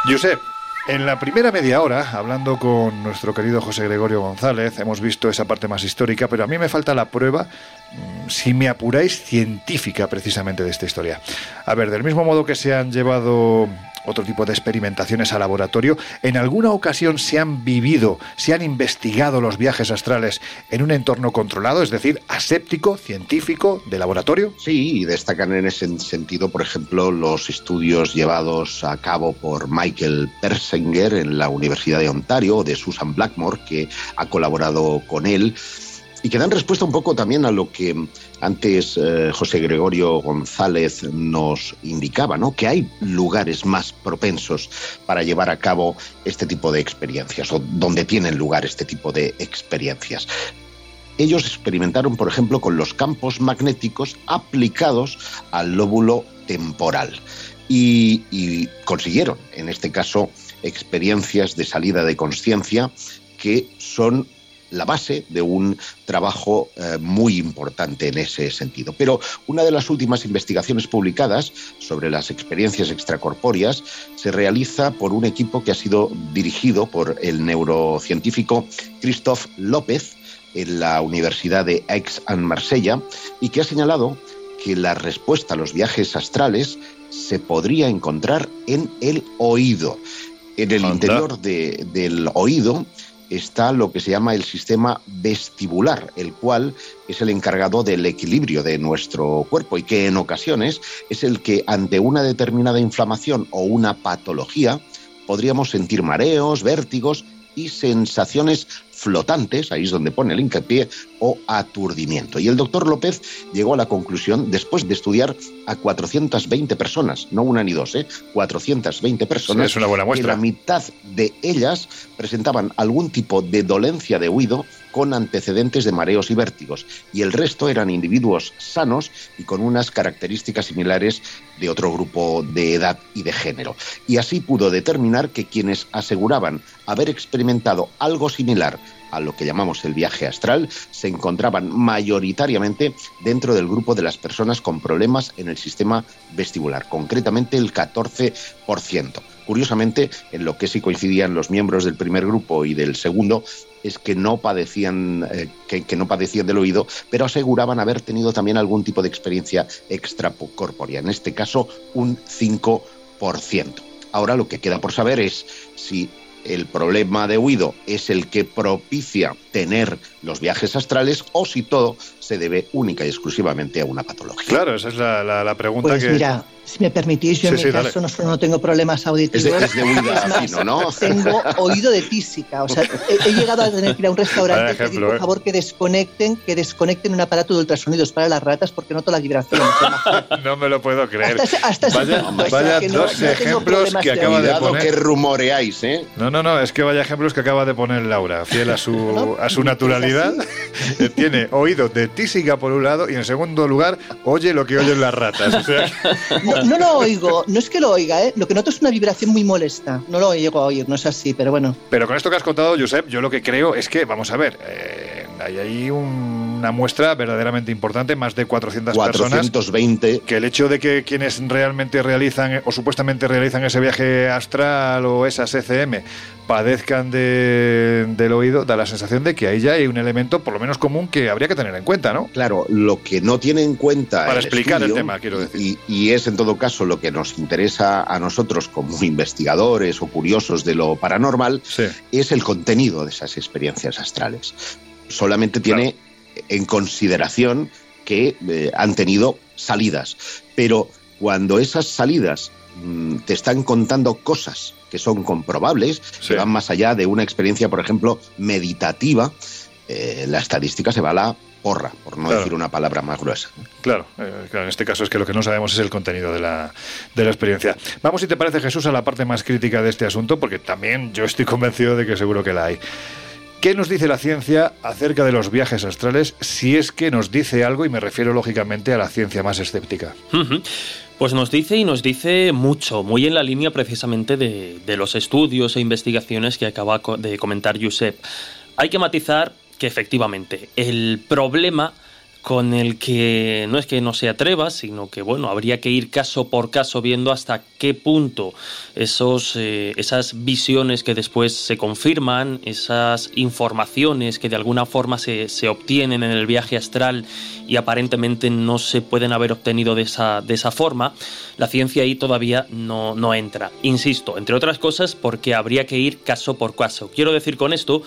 Josep, en la primera media hora, hablando con nuestro querido José Gregorio González, hemos visto esa parte más histórica, pero a mí me falta la prueba, mm, si me apuráis, científica precisamente de esta historia. A ver, del mismo modo que se han llevado otro tipo de experimentaciones a laboratorio. ¿En alguna ocasión se han vivido, se han investigado los viajes astrales en un entorno controlado, es decir, aséptico, científico, de laboratorio? Sí, y destacan en ese sentido, por ejemplo, los estudios llevados a cabo por Michael Persinger en la Universidad de Ontario, de Susan Blackmore, que ha colaborado con él y que dan respuesta un poco también a lo que antes eh, José Gregorio González nos indicaba, ¿no? que hay lugares más propensos para llevar a cabo este tipo de experiencias o donde tienen lugar este tipo de experiencias. Ellos experimentaron, por ejemplo, con los campos magnéticos aplicados al lóbulo temporal y, y consiguieron, en este caso, experiencias de salida de conciencia que son la base de un trabajo eh, muy importante en ese sentido. Pero una de las últimas investigaciones publicadas sobre las experiencias extracorpóreas se realiza por un equipo que ha sido dirigido por el neurocientífico Christophe López en la Universidad de Aix-en-Marsella y que ha señalado que la respuesta a los viajes astrales se podría encontrar en el oído. En el interior del oído está lo que se llama el sistema vestibular, el cual es el encargado del equilibrio de nuestro cuerpo y que en ocasiones es el que ante una determinada inflamación o una patología podríamos sentir mareos, vértigos y sensaciones flotantes, ahí es donde pone el hincapié, o aturdimiento. Y el doctor López llegó a la conclusión, después de estudiar a 420 personas, no una ni dos, ¿eh? 420 personas, es una buena muestra. que la mitad de ellas presentaban algún tipo de dolencia de oído con antecedentes de mareos y vértigos, y el resto eran individuos sanos y con unas características similares de otro grupo de edad y de género. Y así pudo determinar que quienes aseguraban haber experimentado algo similar a lo que llamamos el viaje astral, se encontraban mayoritariamente dentro del grupo de las personas con problemas en el sistema vestibular, concretamente el 14%. Curiosamente, en lo que sí coincidían los miembros del primer grupo y del segundo es que no padecían eh, que, no padecían del oído, pero aseguraban haber tenido también algún tipo de experiencia extracorpórea, en este caso un 5%. Ahora lo que queda por saber es si el problema de oído es el que propicia tener los viajes astrales o si todo se debe única y exclusivamente a una patología. Claro, esa es la, la, la pregunta pues que... Mira, si me permitís, yo Sí, en sí, mi caso no solo no tengo problemas auditivos, Es de- es de oído es más, fino, ¿no? tengo oído de tísica. O sea, he, he llegado a tener que ir a un restaurante y pedir, ejemplo, por ¿eh? favor, que desconecten, que desconecten un aparato de ultrasonidos para las ratas porque noto la vibración. No me lo puedo creer. Hasta hasta vaya punto, o sea, vaya que no- dos no ejemplos problemas que acaba de poner. que rumoreáis, ¿eh? No, no, no, es que vaya ejemplos que acaba de poner Laura, fiel a su, a su naturalidad. Tiene oído de por un lado y en segundo lugar oye lo que oyen las ratas. O sea, No, no lo oigo, no es que lo oiga, ¿eh? lo que noto es una vibración muy molesta. No lo llego a oír, no es así, pero bueno. pero con esto que has contado, Josep, yo lo que creo es que, vamos a ver, eh, hay ahí un- una muestra verdaderamente importante, más de 400, personas. 420 Que el hecho de que quienes realmente realizan o supuestamente realizan ese viaje astral o esas ECM padezcan de- del oído, da la sensación de que ahí ya hay un elemento por lo menos común que habría que tener en cuenta, ¿no? Claro, lo que no tiene en cuenta. Para el explicar el tema, quiero decir. Y, y es en todo caso lo que nos interesa a nosotros como investigadores o curiosos de lo paranormal, Sí. es el contenido de esas experiencias astrales. Solamente tiene en consideración que eh, han tenido salidas, pero cuando esas salidas mm, te están contando cosas que son comprobables, Sí. que van más allá de una experiencia, por ejemplo, meditativa, eh, la estadística se va a la porra, por no Claro. decir una palabra más gruesa. Claro, eh, claro, en este caso es que lo que no sabemos es el contenido de la, de la experiencia. Vamos, si te parece, Jesús, a la parte más crítica de este asunto, porque también yo estoy convencido de que seguro que la hay. ¿Qué nos dice la ciencia acerca de los viajes astrales, si es que nos dice algo, y me refiero lógicamente a la ciencia más escéptica? Pues nos dice y nos dice mucho, muy en la línea precisamente de, los estudios e investigaciones que acaba de comentar Josep. Hay que matizar que efectivamente el problema con el que no es que no se atreva, sino que bueno, habría que ir caso por caso viendo hasta qué punto esos, eh, esas visiones que después se confirman, esas informaciones que de alguna forma se, se obtienen en el viaje astral y aparentemente no se pueden haber obtenido de esa, de esa forma, la ciencia ahí todavía no, no entra. Insisto, entre otras cosas, porque habría que ir caso por caso. Quiero decir con esto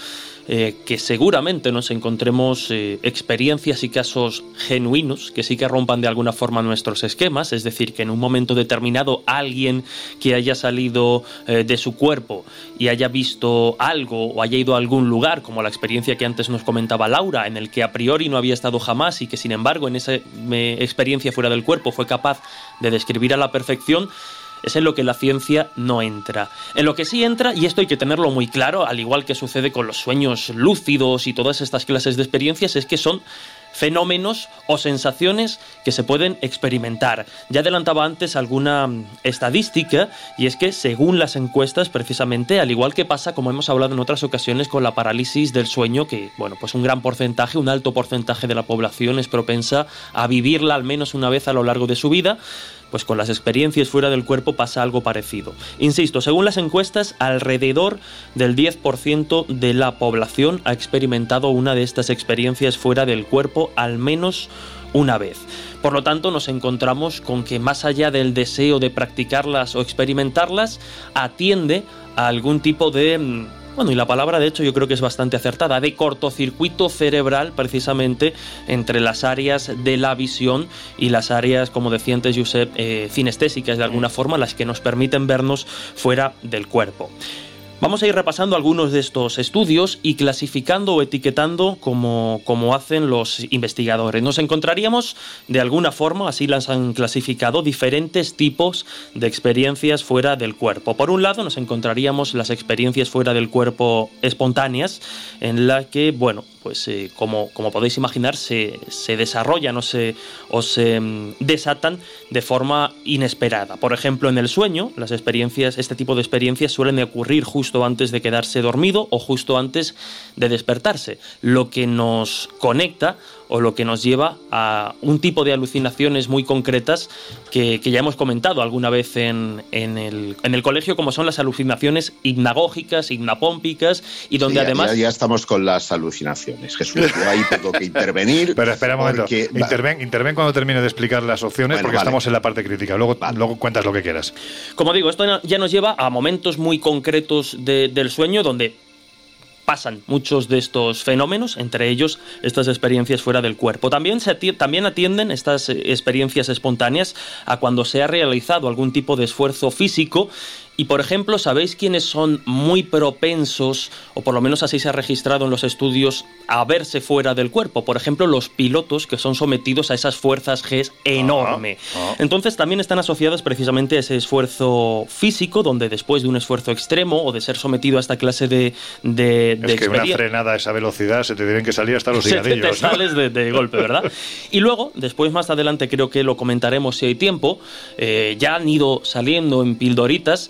eh, que seguramente nos encontremos eh, experiencias y casos genuinos que sí que rompan de alguna forma nuestros esquemas, es decir, que en un momento determinado alguien que haya salido eh, de su cuerpo y haya visto algo o haya ido a algún lugar, como la experiencia que antes nos comentaba Laura, en el que a priori no había estado jamás y que sin embargo en esa eh, experiencia fuera del cuerpo fue capaz de describir a la perfección, es en lo que la ciencia no entra. En lo que sí entra, y esto hay que tenerlo muy claro, al igual que sucede con los sueños lúcidos y todas estas clases de experiencias, es que son fenómenos o sensaciones que se pueden experimentar. Ya adelantaba antes alguna mm, estadística y es que según las encuestas precisamente, al igual que pasa como hemos hablado en otras ocasiones con la parálisis del sueño, que bueno, pues un gran porcentaje, un alto porcentaje de la población es propensa a vivirla al menos una vez a lo largo de su vida, pues con las experiencias fuera del cuerpo pasa algo parecido. Insisto, según las encuestas, alrededor del 10% de la población ha experimentado una de estas experiencias fuera del cuerpo al menos una vez. Por lo tanto, nos encontramos con que más allá del deseo de practicarlas o experimentarlas, atiende a algún tipo de mm, bueno, y la palabra de hecho yo creo que es bastante acertada, de cortocircuito cerebral precisamente entre las áreas de la visión y las áreas, como decía antes Josep, eh, cinestésicas de alguna forma, las que nos permiten vernos fuera del cuerpo. Vamos a ir repasando algunos de estos estudios y clasificando o etiquetando como, como, hacen los investigadores. Nos encontraríamos de alguna forma, así las han clasificado, diferentes tipos de experiencias fuera del cuerpo. Por un lado, nos encontraríamos las experiencias fuera del cuerpo espontáneas, en la que, bueno, pues eh, como, como, podéis imaginar, se, se desarrollan o se, o se mm, desatan de forma inesperada. Por ejemplo, en el sueño, las experiencias, este tipo de experiencias suelen ocurrir justo antes de quedarse dormido o justo antes de despertarse, lo que nos conecta o lo que nos lleva a un tipo de alucinaciones muy concretas que, ya hemos comentado alguna vez en, el, en, el, colegio, como son las alucinaciones hipnagógicas, hipnapómpicas, y donde además... Ya, estamos con las alucinaciones, Jesús, yo ahí tengo que intervenir. Pero espera un momento, interven, interven, cuando termine de explicar las opciones, porque estamos en la parte crítica, luego, luego cuentas lo que quieras. Como digo, esto ya nos lleva a momentos muy concretos del sueño donde pasan muchos de estos fenómenos, entre ellos estas experiencias fuera del cuerpo. También, se también atienden estas eh, experiencias espontáneas a cuando se ha realizado algún tipo de esfuerzo físico y por ejemplo, ¿sabéis quiénes son muy propensos, o por lo menos así se ha registrado en los estudios, a verse fuera del cuerpo? Por ejemplo, los pilotos que son sometidos a esas fuerzas G enorme. Ah, ah. Entonces también están asociadas precisamente a ese esfuerzo físico, donde después de un esfuerzo extremo o de ser sometido a esta clase de... de, es que una frenada a esa velocidad se te tienen que salir hasta los higadillos. te sales de, golpe, ¿verdad? y luego, después más adelante creo que lo comentaremos si hay tiempo, eh, ya han ido saliendo en pildoritas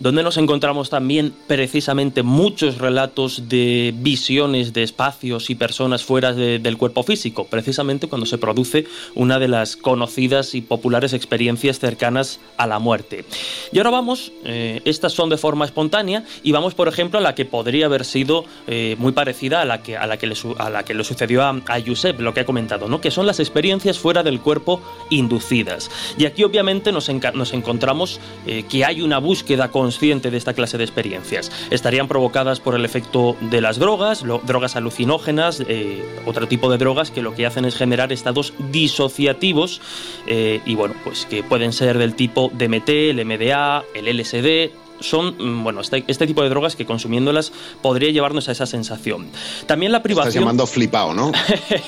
donde nos encontramos también precisamente muchos relatos de visiones de espacios y personas fuera del cuerpo físico, precisamente cuando se produce una de las conocidas y populares experiencias cercanas a la muerte. Y ahora vamos, eh, estas son de forma espontánea, y vamos, por ejemplo, a la que podría haber sido eh, muy parecida a la que, a la que, le, a la que le sucedió a, a Josep, lo que ha comentado, ¿no? que son las experiencias fuera del cuerpo inducidas. Y aquí obviamente nos, nos encontramos eh, que hay una búsqueda consciente de esta clase de experiencias. Estarían provocadas por el efecto de las drogas, drogas alucinógenas, eh, otro tipo de drogas que lo que hacen es generar estados disociativos eh, y bueno, pues que pueden ser del tipo DMT, el MDA, el LSD, son, mm, bueno, este, este, tipo de drogas que consumiéndolas podría llevarnos a esa sensación. También la privación... Estás llamando flipado, ¿no?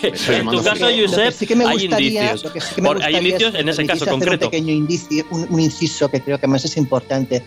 en tu caso, Josep, hay indicios. hay indicios en ese caso concreto. Un pequeño indicio, un, inciso que creo que más es importante.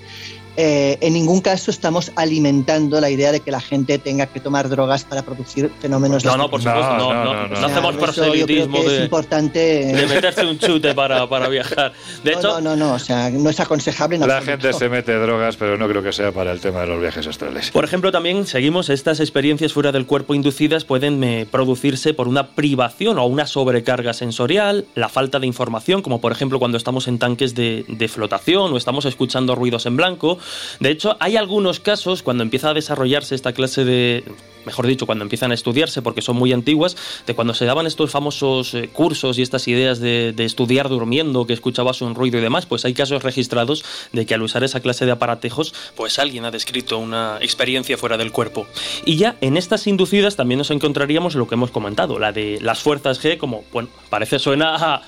Eh, en ningún caso estamos alimentando la idea de que la gente tenga que tomar drogas para producir fenómenos. No, no, por supuesto, no, no, no, hacemos proselitismo de, es importante... de meterse un chute para, para viajar. De hecho, no, no, no, o sea, no es aconsejable. la gente se mete drogas, pero no creo que sea para el tema de los viajes astrales. Por ejemplo, también seguimos estas experiencias fuera del cuerpo inducidas pueden eh, producirse por una privación o una sobrecarga sensorial, la falta de información, como por ejemplo cuando estamos en tanques de, de flotación o estamos escuchando ruidos en blanco de hecho, hay algunos casos cuando empieza a desarrollarse esta clase de mejor dicho, cuando empiezan a estudiarse, porque son muy antiguas, de cuando se daban estos famosos eh, cursos y estas ideas de, estudiar durmiendo, que escuchabas un ruido y demás, pues hay casos registrados de que al usar esa clase de aparatejos, pues alguien ha descrito una experiencia fuera del cuerpo. Y ya en estas inducidas también nos encontraríamos lo que hemos comentado, la de las fuerzas G, como, bueno, parece suena a,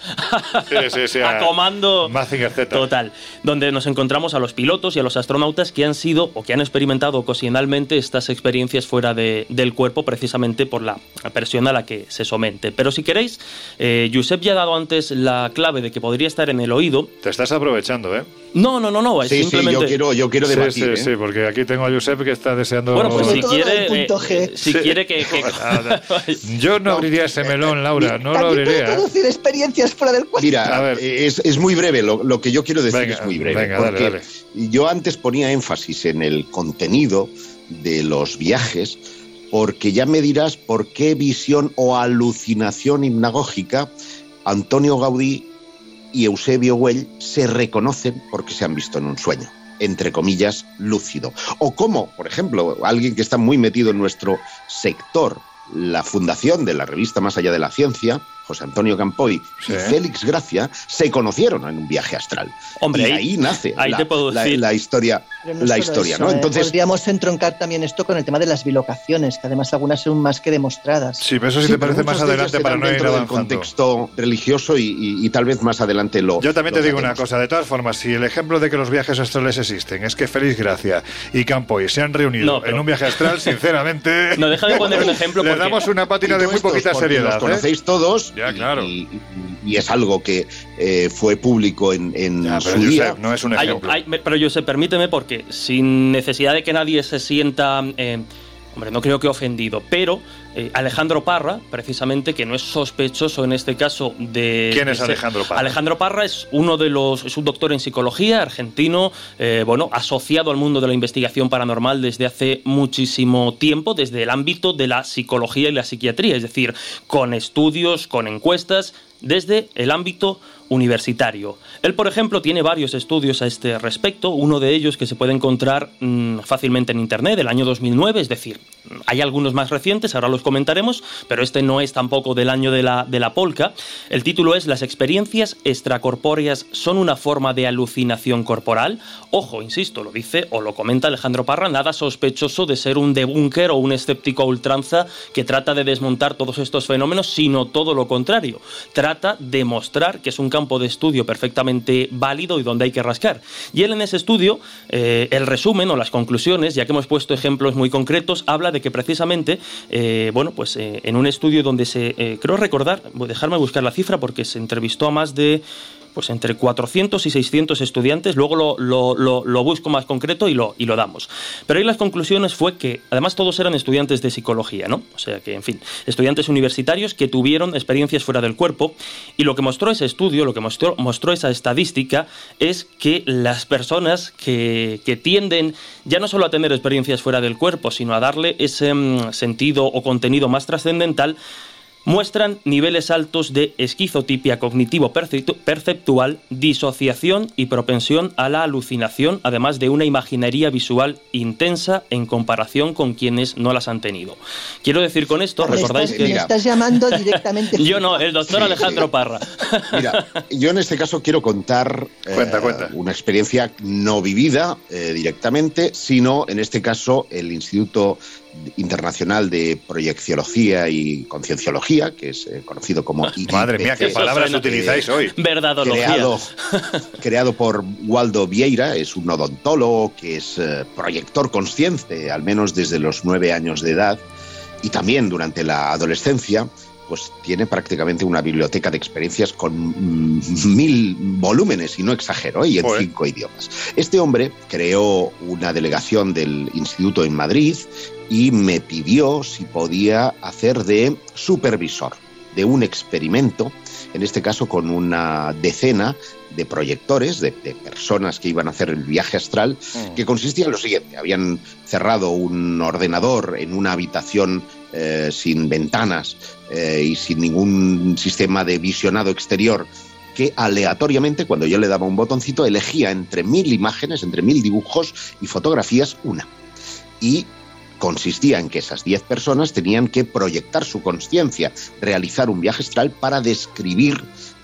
a, comando total, donde nos encontramos a los pilotos y a los astronautas que han sido o que han experimentado ocasionalmente estas experiencias fuera de del cuerpo precisamente por la presión a la que se somete. Pero si queréis, eh, Josep ya ha dado antes la clave de que podría estar en el oído. Te estás aprovechando, ¿eh? No, no, no, no. Es sí, simplemente... sí, yo quiero, yo quiero debatir. Sí, sí, ¿eh? sí, porque aquí tengo a Josep que está deseando. Bueno, pues si quiere, eh, si quiere que. yo no abriría ese melón, Laura, no lo abriría. producir experiencias fuera del cuerpo. Mira, a ver. Es, es muy breve, lo, lo, que yo quiero decir es muy breve. Venga, dale, dale. Yo antes ponía énfasis en el contenido de los viajes porque ya me dirás por qué visión o alucinación hipnagógica Antonio Gaudí y Eusebio Güell se reconocen porque se han visto en un sueño, entre comillas, lúcido. O cómo, por ejemplo, alguien que está muy metido en nuestro sector, la fundación de la revista Más allá de la ciencia, José Antonio Campoy y Félix Gracia se conocieron en un viaje astral. Hombre, y ahí, nace ahí la, te puedo la- decir. la historia, Pero la historia, eso, ¿no? ¿eh? Entonces, Podríamos entroncar también esto con el tema de las bilocaciones, que además algunas son más que demostradas. Sí, pero eso sí, Sí, te parece más adelante para no ir dentro del contexto religioso y, y- y tal vez más adelante lo. Yo también lo te digo una cosa, de todas formas, si el ejemplo de que los viajes astrales existen es que Félix Gracia y Campoy se han reunido No, pero- en un viaje astral, sinceramente. No, deja de poner un ejemplo Le damos una pátina de muy poquita seriedad. Los ¿eh? conocéis Ya, y- claro. Y, y es algo que eh, fue público en, en Ya, pero su día. Josep, no es un Hay- ejemplo. hay- pero yo sé, permíteme, porque sin necesidad de que nadie se sienta. eh, hombre, no creo que ofendido, pero eh, Alejandro Parra, precisamente, que no es sospechoso en este caso de. ¿Quién es Alejandro Parra? Alejandro Parra es uno de los. es un doctor en psicología argentino, eh, bueno, asociado al mundo de la investigación paranormal desde hace muchísimo tiempo, desde el ámbito de la psicología y la psiquiatría, es decir, con estudios, con encuestas, desde el ámbito universitario. Él, por ejemplo, tiene varios estudios a este respecto, uno de ellos que se puede encontrar mm, fácilmente en Internet, del año 2009, es decir, hay algunos más recientes, ahora los comentaremos, pero este no es tampoco del año de la, de la polka. El título es Las experiencias extracorpóreas son una forma de alucinación corporal. Ojo, insisto, lo dice o lo comenta Alejandro Parra, nada sospechoso de ser un debunker o un escéptico a ultranza que trata de desmontar todos estos fenómenos, sino todo lo contrario. Trata de mostrar que es un campo de estudio perfectamente válido y donde hay que rascar. Y él en ese estudio, eh, el resumen o las conclusiones, ya que hemos puesto ejemplos muy concretos, habla de que precisamente, eh, bueno, pues eh, en un estudio donde se, creo recordar, voy a dejarme buscar la cifra porque se entrevistó a más de pues entre 400 y 600 estudiantes, luego lo, lo- busco más concreto y lo, y lo damos. Pero ahí las conclusiones fue que, además todos eran estudiantes de psicología, ¿no? O sea que, en fin, estudiantes universitarios que tuvieron experiencias fuera del cuerpo y lo que mostró ese estudio, lo que mostró, mostró esa estadística es que las personas que, que tienden ya no solo a tener experiencias fuera del cuerpo, sino a darle ese mm, sentido o contenido más trascendental, muestran niveles altos de esquizotipia cognitivo-perceptual, disociación y propensión a la alucinación, además de una imaginería visual intensa en comparación con quienes no las han tenido. Quiero decir con esto, recordáis estás, que... me estás llamando directamente. Yo no, el doctor Sí. Alejandro Parra. Mira, yo en este caso quiero contar eh, Cuenta, cuenta. una experiencia no vivida eh, directamente, sino en este caso el Instituto Internacional de Proyecciología y Concienciología, que es eh, conocido como Madre mía, qué palabras utilizáis hoy. Verdadología. creado, creado por Waldo Vieira, es un odontólogo que es eh, proyector consciente, al menos desde los nueve años de edad, y también durante la adolescencia, pues tiene prácticamente una biblioteca de experiencias con mm, mil volúmenes, y no exagero, y en Joder. cinco idiomas. Este hombre creó una delegación del instituto en Madrid y me pidió si podía hacer de supervisor de un experimento, en este caso con una decena de proyectores, de, de personas que iban a hacer el viaje astral, que consistía en lo siguiente, habían cerrado un ordenador en una habitación eh, sin ventanas eh, y sin ningún sistema de visionado exterior que aleatoriamente, cuando yo le daba un botoncito, elegía entre mil imágenes, entre mil dibujos y fotografías, una. Y consistía en que esas 10 personas tenían que proyectar su conciencia, realizar un viaje astral para describir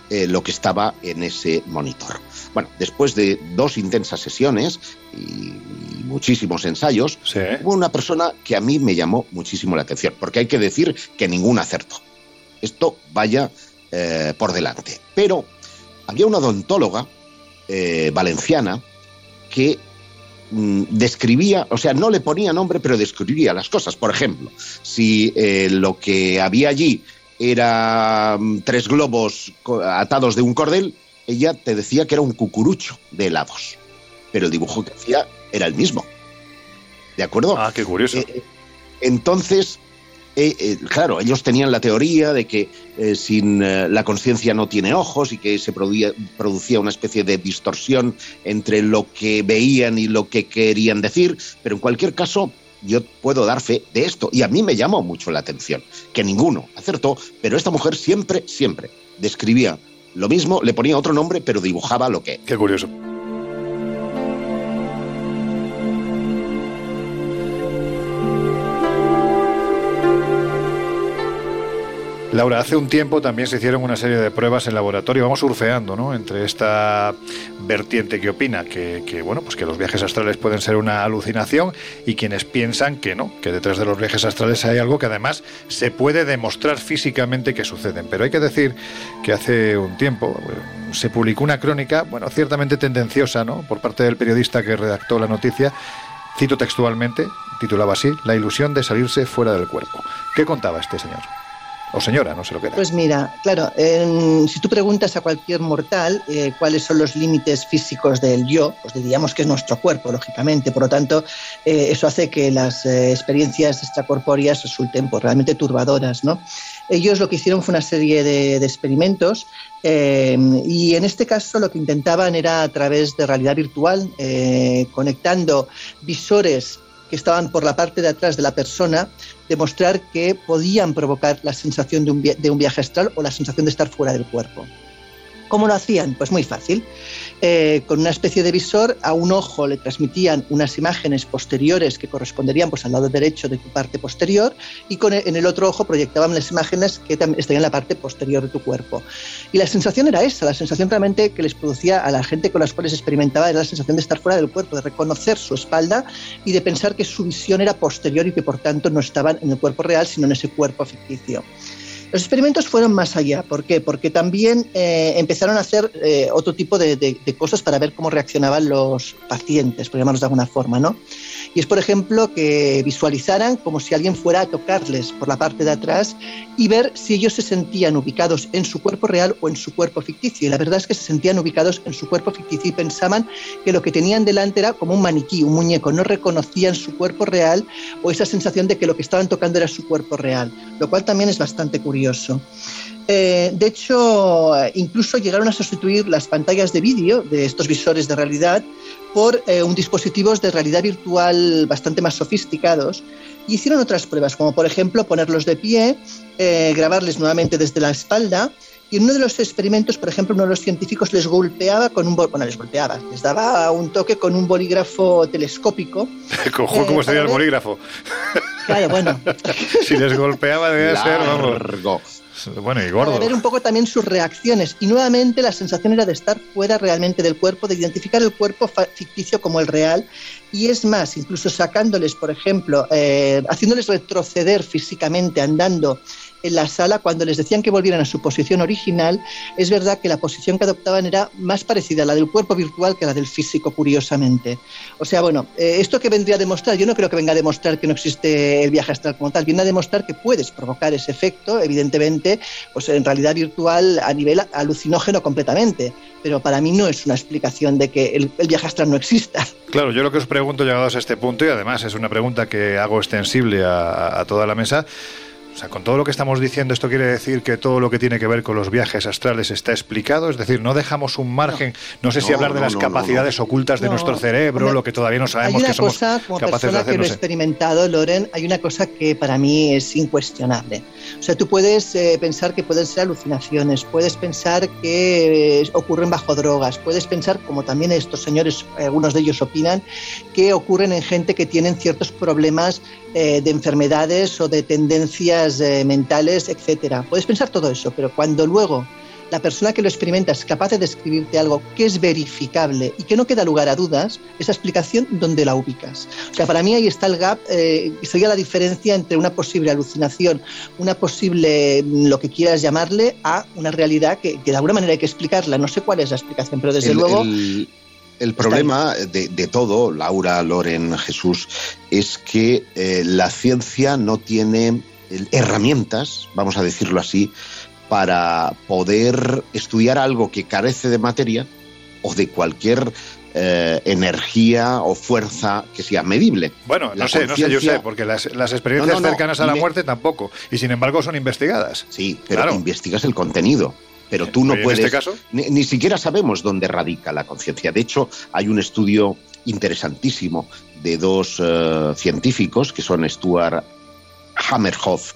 eh, lo que estaba en ese monitor. Bueno, después de dos intensas sesiones y, y muchísimos ensayos, Sí. hubo una persona que a mí me llamó muchísimo la atención, porque hay que decir que ningún acertó. Esto vaya eh, por delante. Pero había una odontóloga eh, valenciana que describía, o sea, no le ponía nombre, pero describía las cosas. Por ejemplo, si eh, lo que había allí eran tres globos atados de un cordel, ella te decía que era un cucurucho de helados. Pero el dibujo que hacía era el mismo. ¿De acuerdo? Ah, qué curioso. Eh, entonces, eh, eh, claro, ellos tenían la teoría de que eh, sin eh, la conciencia no tiene ojos y que se producía, producía una especie de distorsión entre lo que veían y lo que querían decir, pero en cualquier caso yo puedo dar fe de esto y a mí me llamó mucho la atención, que ninguno acertó, pero esta mujer siempre, siempre describía lo mismo, le ponía otro nombre, pero dibujaba lo que Qué curioso. Laura, hace un tiempo también se hicieron una serie de pruebas en laboratorio, vamos surfeando, ¿no? Entre esta vertiente que opina que, que, bueno, pues que los viajes astrales pueden ser una alucinación y quienes piensan que no, que detrás de los viajes astrales hay algo que además se puede demostrar físicamente que suceden. Pero hay que decir que hace un tiempo eh, se publicó una crónica, bueno, ciertamente tendenciosa, ¿no? Por parte del periodista que redactó la noticia, cito textualmente, titulaba así, La ilusión de salirse fuera del cuerpo. ¿Qué contaba este señor? O señora, no sé lo que era. Pues mira, claro, si tú preguntas a cualquier mortal eh, cuáles son los límites físicos del yo, pues diríamos que es nuestro cuerpo, lógicamente. Por lo tanto, eh, eso hace que las eh, experiencias extracorpóreas resulten pues, realmente turbadoras, ¿no? Ellos lo que hicieron fue una serie de, de experimentos y en este caso lo que intentaban era a través de realidad virtual, conectando visores que estaban por la parte de atrás de la persona, demostrar que podían provocar la sensación de un, viaje astral o la sensación de estar fuera del cuerpo. ¿Cómo lo hacían? Pues muy fácil. Eh, con una especie de visor a un ojo le transmitían unas imágenes posteriores que corresponderían pues, al lado derecho de tu parte posterior y con en el otro ojo proyectaban las imágenes que estarían en la parte posterior de tu cuerpo. Y la sensación era esa, la sensación realmente que les producía a la gente con las cuales experimentaba era la sensación de estar fuera del cuerpo, de reconocer su espalda y de pensar que su visión era posterior y que por tanto no estaban en el cuerpo real, sino en ese cuerpo ficticio. Los experimentos fueron más allá. ¿Por qué? Porque también eh, empezaron a hacer eh, otro tipo de, de, cosas para ver cómo reaccionaban los pacientes, por llamarlos de alguna forma, ¿no? Y es, por ejemplo, que visualizaran como si alguien fuera a tocarles por la parte de atrás y ver si ellos se sentían ubicados en su cuerpo real o en su cuerpo ficticio. Y la verdad es que se sentían ubicados en su cuerpo ficticio y pensaban que lo que tenían delante era como un maniquí, un muñeco. No reconocían su cuerpo real o esa sensación de que lo que estaban tocando era su cuerpo real, lo cual también es bastante curioso. Eh, de hecho, incluso llegaron a sustituir las pantallas de vídeo de estos visores de realidad por eh, un dispositivos de realidad virtual bastante más sofisticados y hicieron otras pruebas, como por ejemplo ponerlos de pie, eh, grabarles nuevamente desde la espalda y en uno de los experimentos, por ejemplo, uno de los científicos les golpeaba con un bueno, les golpeaba, les daba un toque con un bolígrafo telescópico. Cojo, ¿cómo sería el bolígrafo? Claro, bueno. si les golpeaba debía ser, vamos. Bueno, y gordo. Para ver un poco también sus reacciones. Y nuevamente la sensación era de estar fuera realmente del cuerpo, de identificar el cuerpo ficticio como el real. Y es más, incluso sacándoles, por ejemplo, eh, haciéndoles retroceder físicamente, andando en la sala cuando les decían que volvieran a su posición original, es verdad que la posición que adoptaban era más parecida a la del cuerpo virtual que a la del físico, curiosamente. O sea, bueno, eh, esto que vendría a demostrar, yo no creo que venga a demostrar que no existe el viaje astral como tal, viene a demostrar que puedes provocar ese efecto, evidentemente, pues en realidad virtual a nivel alucinógeno completamente. Pero para mí no es una explicación de que el, viaje astral no exista. Claro, yo lo que os pregunto llegados a este punto, y además es una pregunta que hago extensible a toda la mesa, o sea, con todo lo que estamos diciendo, ¿esto quiere decir que todo lo que tiene que ver con los viajes astrales está explicado? Es decir, no dejamos un margen, no, sé si hablar de las capacidades ocultas de nuestro cerebro, lo que todavía no sabemos que somos cosa, como capaces de hacer. que lo he experimentado, Loren, hay una cosa que para mí es incuestionable. O sea, tú puedes eh, pensar que pueden ser alucinaciones, puedes pensar que eh, ocurren bajo drogas, puedes pensar, como también estos señores, algunos de ellos opinan, que ocurren en gente que tienen ciertos problemas eh, de enfermedades o de tendencias eh, mentales, etcétera. Puedes pensar todo eso, pero cuando luego la persona que lo experimenta es capaz de describirte algo que es verificable y que no queda lugar a dudas, esa explicación, ¿dónde la ubicas? O sea, para mí ahí está el gap, eh, sería la diferencia entre una posible alucinación, una posible, mm, lo que quieras llamarle, a una realidad que, que de alguna manera hay que explicarla. No sé cuál es la explicación, pero desde El- luego... el- El problema de, de todo, Laura, Loren, Jesús, es que eh, la ciencia no tiene herramientas, vamos a decirlo así, para poder estudiar algo que carece de materia o de cualquier eh, energía o fuerza que sea medible. Bueno, La no sé, no sé, yo sé, porque las, las experiencias No, no, no, cercanas a la muerte tampoco, y sin embargo son investigadas. Sí, pero Claro. investigas el contenido. Pero tú no Oye, en puedes. este caso- Ni, ni siquiera sabemos dónde radica la conciencia. De hecho, hay un estudio interesantísimo de dos eh, científicos que son Stuart Hammerhoff,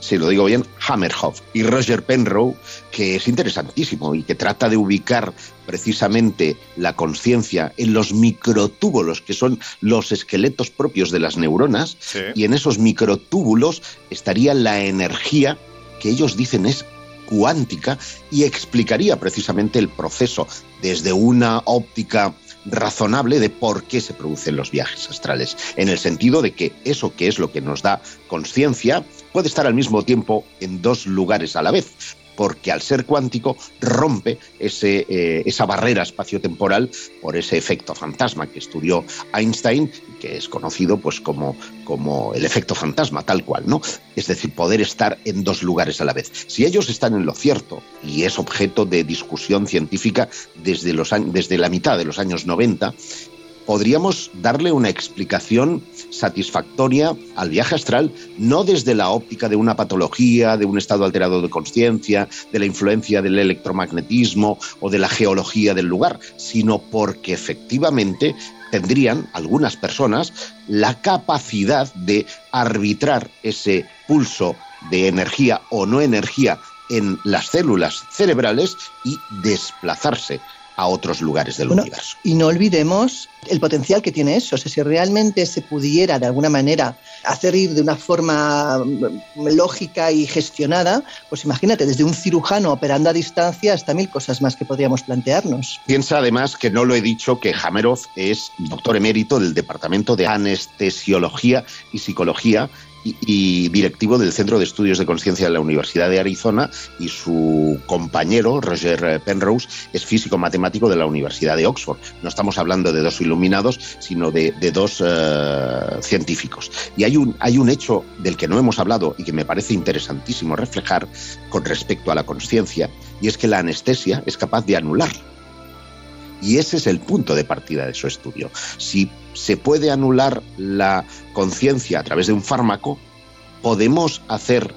si lo digo bien, Hammerhoff y Roger Penrose, que es interesantísimo y que trata de ubicar precisamente la conciencia en los microtúbulos, que son los esqueletos propios de las neuronas, Sí. y en esos microtúbulos estaría la energía que ellos dicen es cuántica y explicaría precisamente el proceso desde una óptica razonable de por qué se producen los viajes astrales, en el sentido de que eso que es lo que nos da conciencia puede estar al mismo tiempo en dos lugares a la vez, porque al ser cuántico rompe ese, eh, esa barrera espaciotemporal por ese efecto fantasma que estudió Einstein, que es conocido pues, como, como el efecto fantasma, tal cual, ¿no? Es decir, poder estar en dos lugares a la vez. Si ellos están en lo cierto, y es objeto de discusión científica desde, los, desde la mitad de los años 90, podríamos darle una explicación satisfactoria al viaje astral, no desde la óptica de una patología, de un estado alterado de conciencia, de la influencia del electromagnetismo o de la geología del lugar, sino porque efectivamente tendrían algunas personas la capacidad de arbitrar ese pulso de energía o no energía en las células cerebrales y desplazarse a otros lugares del universo. Y no olvidemos el potencial que tiene eso. O sea, si realmente se pudiera de alguna manera hacer ir de una forma mm, lógica y gestionada, pues imagínate, desde un cirujano operando a distancia hasta mil cosas más que podríamos plantearnos. Piensa además que no lo he dicho que Hamerov es doctor emérito del Departamento de Anestesiología y Psicología y, directivo del Centro de Estudios de Conciencia de la Universidad de Arizona y su compañero, Roger Penrose, es físico matemático de la Universidad de Oxford. No estamos hablando de dos iluminados, sino de, dos eh, científicos. Y hay un, hay un hecho del que no hemos hablado y que me parece interesantísimo reflejar con respecto a la conciencia, y es que la anestesia es capaz de anular y ese es el punto de partida de su estudio. Si se puede anular la conciencia a través de un fármaco, podemos hacer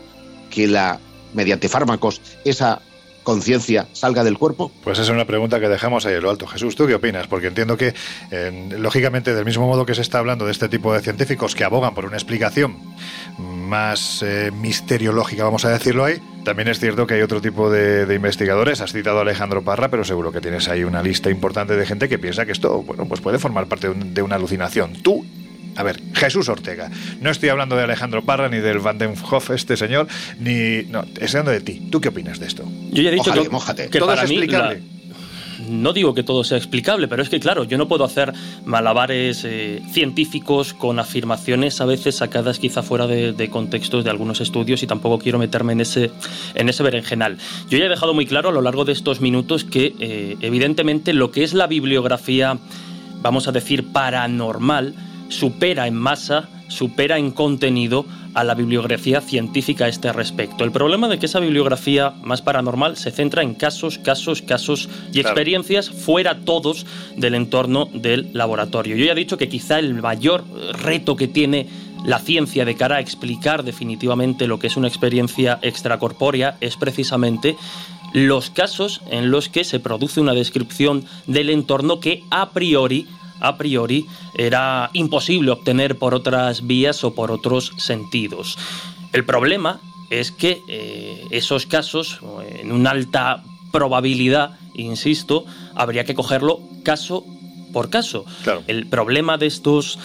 que la mediante fármacos esa conciencia salga del cuerpo? Pues es una pregunta que dejamos ahí en lo alto. Jesús, ¿tú qué opinas? Porque entiendo que, lógicamente, del mismo modo que se está hablando de este tipo de científicos que abogan por una explicación más eh, misteriológica, vamos a decirlo ahí, también es cierto que hay otro tipo de, investigadores. Has citado a Alejandro Parra, pero seguro que tienes ahí una lista importante de gente que piensa que esto, bueno, pues puede formar parte de, una alucinación. Tú a ver, Jesús Ortega. No estoy hablando de Alejandro Parra ni del Van den Hoff, este señor, ni. No, estoy hablando de ti. ¿Tú qué opinas de esto? Yo ya he dicho que, todo es explicable no digo que todo sea explicable, pero es que, claro, yo no puedo hacer malabares eh, científicos con afirmaciones a veces sacadas quizá fuera de, contextos de algunos estudios y tampoco quiero meterme en ese, en ese berenjenal. Yo ya he dejado muy claro a lo largo de estos minutos que, eh, evidentemente, lo que es la bibliografía, vamos a decir, paranormal, supera en masa, supera en contenido a la bibliografía científica a este respecto. El problema de que esa bibliografía más paranormal se centra en casos, casos, casos y experiencias fuera todos del entorno del laboratorio. Yo ya he dicho que quizá el mayor reto que tiene la ciencia de cara a explicar definitivamente lo que es una experiencia extracorpórea es precisamente los casos en los que se produce una descripción del entorno que a priori a priori era imposible obtener por otras vías o por otros sentidos. El problema es que eh, esos casos, en una alta probabilidad, insisto, habría que cogerlo caso por caso. El problema de estos,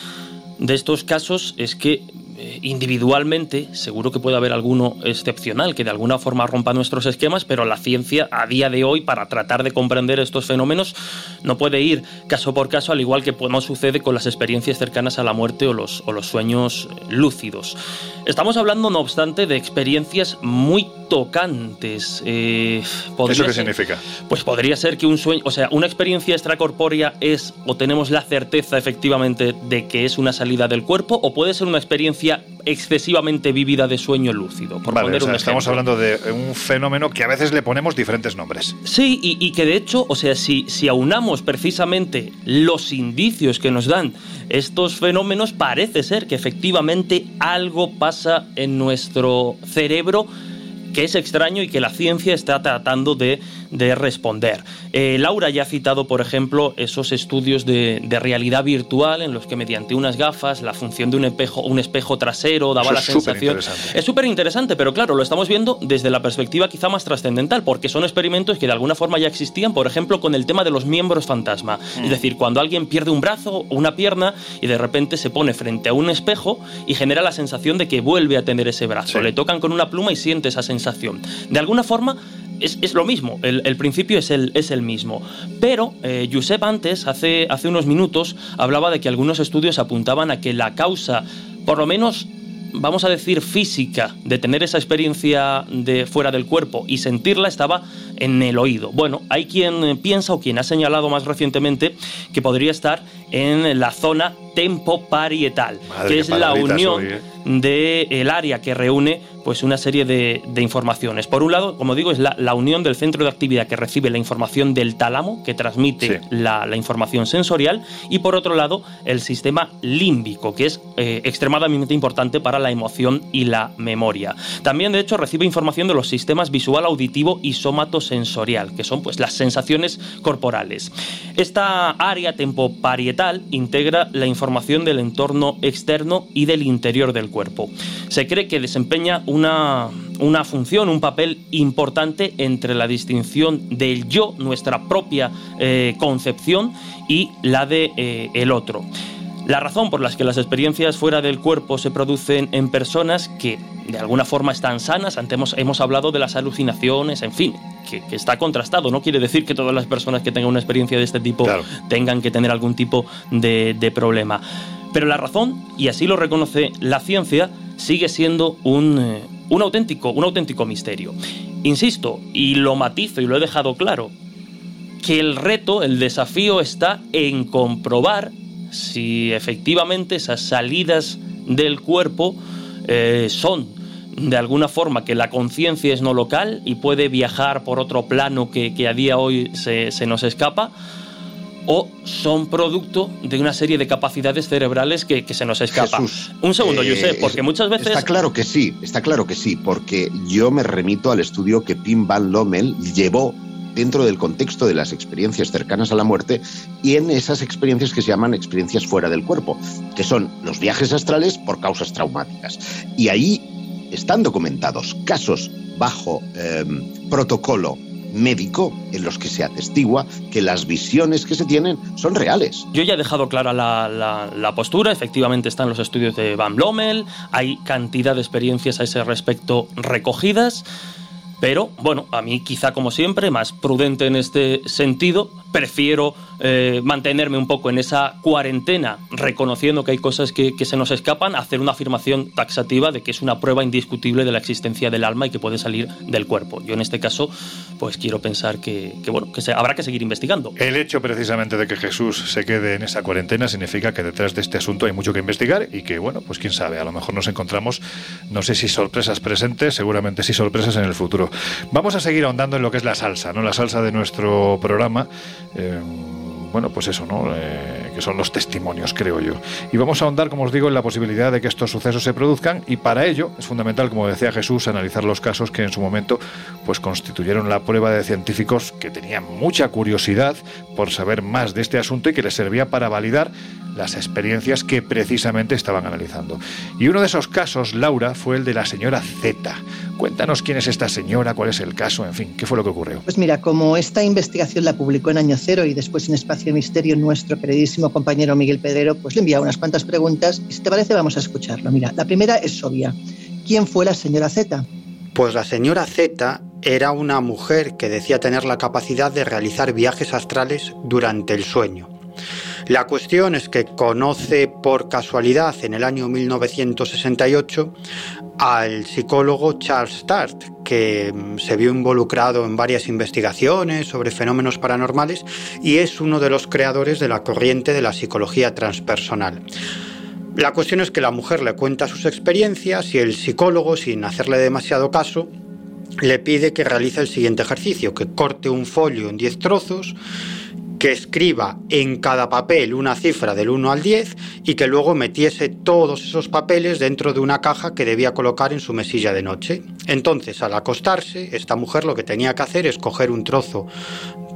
de estos casos es que eh, individualmente, seguro que puede haber alguno excepcional que de alguna forma rompa nuestros esquemas, pero la ciencia a día de hoy, para tratar de comprender estos fenómenos, no puede ir caso por caso, al igual que no sucede con las experiencias cercanas a la muerte o los, o los sueños lúcidos. Estamos hablando, no obstante, de experiencias muy tocantes. Eh, ¿Eso qué significa? Pues podría ser que un sueño, o sea, una experiencia extracorpórea es o tenemos la certeza efectivamente de que es una salida del cuerpo o puede ser una experiencia excesivamente vívida de sueño lúcido. Por poner estamos hablando de un fenómeno que a veces le ponemos diferentes nombres. Sí, y, que de hecho, o sea, si, si aunamos precisamente los indicios que nos dan estos fenómenos, parece ser que efectivamente algo pasa en nuestro cerebro que es extraño y que la ciencia está tratando de de responder. Eh, Laura ya ha citado, por ejemplo, esos estudios de, realidad virtual en los que mediante unas gafas la función de un espejo, un espejo trasero daba la sensación... Es súper interesante, pero claro, lo estamos viendo desde la perspectiva quizá más trascendental, porque son experimentos que de alguna forma ya existían, por ejemplo, con el tema de los miembros fantasma. Es mm. decir, cuando alguien pierde un brazo o una pierna y de repente se pone frente a un espejo y genera la sensación de que vuelve a tener ese brazo. Le tocan con una pluma y siente esa sensación. De alguna forma, es, lo mismo, el, principio es el, es el mismo. Pero eh, Josep antes, hace, hace unos minutos, hablaba de que algunos estudios apuntaban a que la causa, por lo menos vamos a decir, física de tener esa experiencia de fuera del cuerpo y sentirla estaba en el oído. Bueno, hay quien piensa o quien ha señalado más recientemente que podría estar en la zona tempoparietal, que es la unión ¿eh? Del área que reúne pues una serie de, informaciones. Por un lado, como digo, es la, unión del centro de actividad que recibe la información del tálamo, que transmite la, información sensorial, y por otro lado, el sistema límbico, que es eh, extremadamente importante para la emoción y la memoria. También, de hecho, recibe información de los sistemas visual, auditivo y somatosensorial, que son pues las sensaciones corporales. Esta área tempoparietal integra la información del entorno externo y del interior del cuerpo. Se cree que desempeña una, una función, un papel importante entre la distinción del yo, nuestra propia eh, concepción, y la de eh, el otro. La razón por la que las experiencias fuera del cuerpo se producen en personas que de alguna forma están sanas, antes hemos, hemos hablado de las alucinaciones, en fin, que, está contrastado. No quiere decir que todas las personas que tengan una experiencia de este tipo tengan que tener algún tipo de, de problema. Pero la razón, y así lo reconoce la ciencia, sigue siendo un, eh, un, auténtico, un auténtico misterio. Insisto, y lo matizo y lo he dejado claro, que el reto, el desafío está en comprobar si efectivamente esas salidas del cuerpo eh, son de alguna forma que la conciencia es no local y puede viajar por otro plano que, a día hoy se, se nos escapa, o son producto de una serie de capacidades cerebrales que, se nos escapan. Un segundo, sé, porque muchas veces... Está claro que sí, está claro que sí, porque yo me remito al estudio que Pim Van Lommel llevó dentro del contexto de las experiencias cercanas a la muerte y en esas experiencias que se llaman experiencias fuera del cuerpo, que son los viajes astrales por causas traumáticas. Y ahí están documentados casos bajo eh, protocolo médico en los que se atestigua que las visiones que se tienen son reales. Yo ya he dejado clara la, la, postura, efectivamente están los estudios de Van Blommel, hay cantidad de experiencias a ese respecto recogidas. Pero bueno, a mí quizá como siempre, más prudente en este sentido, prefiero eh, mantenerme un poco en esa cuarentena, reconociendo que hay cosas que, se nos escapan, hacer una afirmación taxativa de que es una prueba indiscutible de la existencia del alma y que puede salir del cuerpo. Yo en este caso, pues quiero pensar que, bueno, que se, habrá que seguir investigando. El hecho precisamente de que Jesús se quede en esa cuarentena significa que detrás de este asunto hay mucho que investigar y que, bueno, pues quién sabe, a lo mejor nos encontramos, no sé si sorpresas presentes, seguramente sí sorpresas en el futuro. Vamos a seguir ahondando en lo que es la salsa, ¿no? La salsa de nuestro programa. Eh, bueno, pues eso, ¿no? Eh, que son los testimonios, creo yo. Y vamos a ahondar, como os digo, en la posibilidad de que estos sucesos se produzcan y para ello es fundamental, como decía Jesús, analizar los casos que en su momento pues constituyeron la prueba de científicos que tenían mucha curiosidad por saber más de este asunto y que les servía para validar las experiencias que precisamente estaban analizando. Y uno de esos casos, Laura, fue el de la señora Z. Cuéntanos quién es esta señora, cuál es el caso, en fin, qué fue lo que ocurrió. Pues mira, como esta investigación la publicó en Año Cero y después en Espacio Misterio nuestro queridísimo compañero Miguel Pedrero, pues le envía unas cuantas preguntas y si te parece vamos a escucharlo. Mira, la primera es obvia. ¿Quién fue la señora Z? Pues la señora Z era una mujer que decía tener la capacidad de realizar viajes astrales durante el sueño. La cuestión es que conoce por casualidad en el año 1968 al psicólogo Charles Tart, que mm, se vio involucrado en varias investigaciones sobre fenómenos paranormales y es uno de los creadores de la corriente de la psicología transpersonal. La cuestión es que la mujer le cuenta sus experiencias y el psicólogo, sin hacerle demasiado caso, le pide que realice el siguiente ejercicio, que corte un folio en 10 trozos que escriba en cada papel una cifra del 1 al 10 y que luego metiese todos esos papeles dentro de una caja que debía colocar en su mesilla de noche. Entonces, al acostarse, esta mujer lo que tenía que hacer es coger un trozo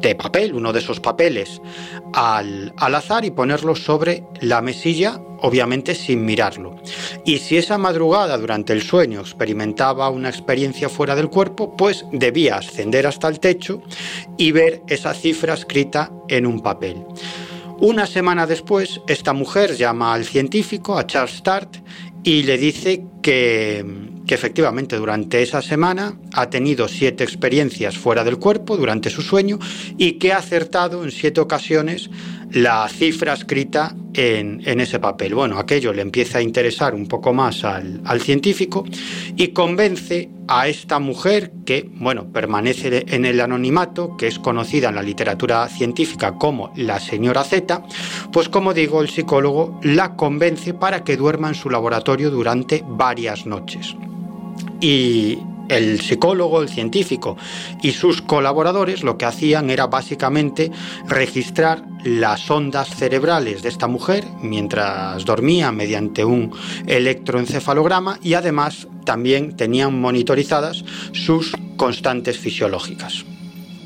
de papel, uno de esos papeles, al, al azar y ponerlo sobre la mesilla, obviamente sin mirarlo. Y si esa madrugada durante el sueño experimentaba una experiencia fuera del cuerpo, pues debía ascender hasta el techo y ver esa cifra escrita en un papel. Una semana después, esta mujer llama al científico, a Charles Start, y le dice que, que, efectivamente durante esa semana ha tenido siete experiencias fuera del cuerpo durante su sueño y que ha acertado en siete ocasiones la cifra escrita en, en, ese papel. Bueno, aquello le empieza a interesar un poco más al, al, científico y convence a esta mujer que, bueno, permanece en el anonimato, que es conocida en la literatura científica como la señora Z, pues como digo, el psicólogo la convence para que duerma en su laboratorio durante varias noches. Y el psicólogo, el científico y sus colaboradores lo que hacían era básicamente registrar las ondas cerebrales de esta mujer mientras dormía mediante un electroencefalograma y además también tenían monitorizadas sus constantes fisiológicas.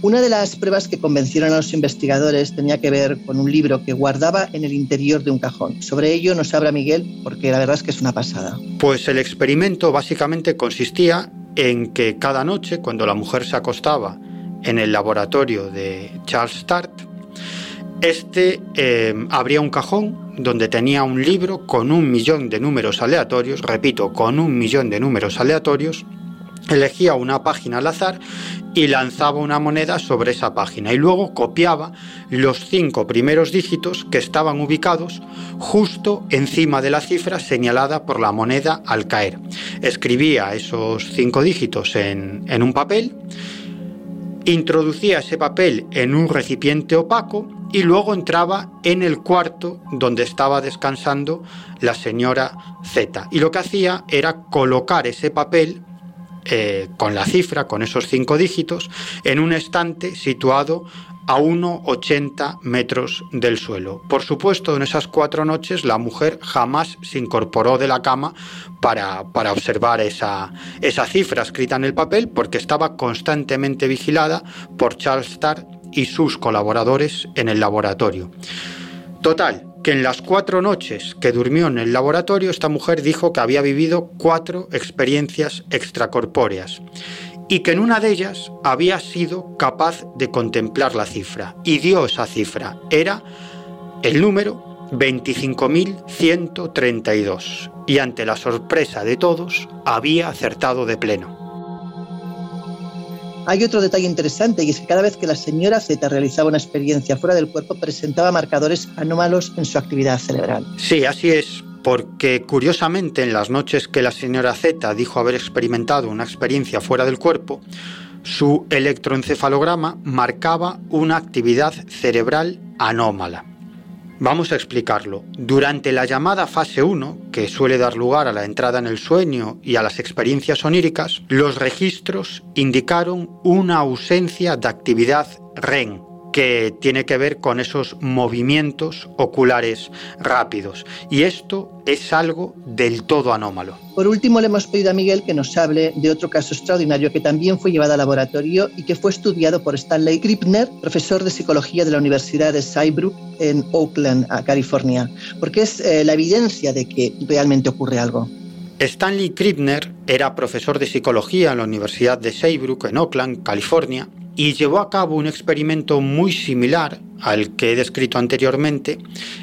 Una de las pruebas que convencieron a los investigadores tenía que ver con un libro que guardaba en el interior de un cajón. Sobre ello nos habla Miguel porque la verdad es que es una pasada. Pues el experimento básicamente consistía en que cada noche, cuando la mujer se acostaba en el laboratorio de Charles Start, este eh, abría un cajón donde tenía un libro con un millón de números aleatorios, repito, con un millón de números aleatorios, elegía una página al azar y lanzaba una moneda sobre esa página y luego copiaba los cinco primeros dígitos que estaban ubicados justo encima de la cifra señalada por la moneda al caer. Escribía esos cinco dígitos en, en un papel, introducía ese papel en un recipiente opaco y luego entraba en el cuarto donde estaba descansando la señora Z. Y lo que hacía era colocar ese papel eh, con la cifra, con esos cinco dígitos, en un estante situado a 1,80 metros del suelo. Por supuesto, en esas cuatro noches la mujer jamás se incorporó de la cama para, para observar esa, esa cifra escrita en el papel porque estaba constantemente vigilada por Charles Starr y sus colaboradores en el laboratorio. Total, que en las cuatro noches que durmió en el laboratorio, esta mujer dijo que había vivido cuatro experiencias extracorpóreas y que en una de ellas había sido capaz de contemplar la cifra. Y dio esa cifra. Era el número 25.132. Y ante la sorpresa de todos, había acertado de pleno. Hay otro detalle interesante y es que cada vez que la señora Z realizaba una experiencia fuera del cuerpo presentaba marcadores anómalos en su actividad cerebral. Sí, así es, porque curiosamente en las noches que la señora Z dijo haber experimentado una experiencia fuera del cuerpo, su electroencefalograma marcaba una actividad cerebral anómala. Vamos a explicarlo. Durante la llamada fase 1, que suele dar lugar a la entrada en el sueño y a las experiencias oníricas, los registros indicaron una ausencia de actividad REM, que tiene que ver con esos movimientos oculares rápidos. Y esto es algo del todo anómalo. Por último, le hemos pedido a Miguel que nos hable de otro caso extraordinario que también fue llevado al laboratorio y que fue estudiado por Stanley Krippner, profesor de psicología de la Universidad de Saybrook en Oakland, California, porque es eh, la evidencia de que realmente ocurre algo. Stanley Krippner era profesor de psicología en la Universidad de Saybrook en Oakland, California, y llevó a cabo un experimento muy similar al que he descrito anteriormente,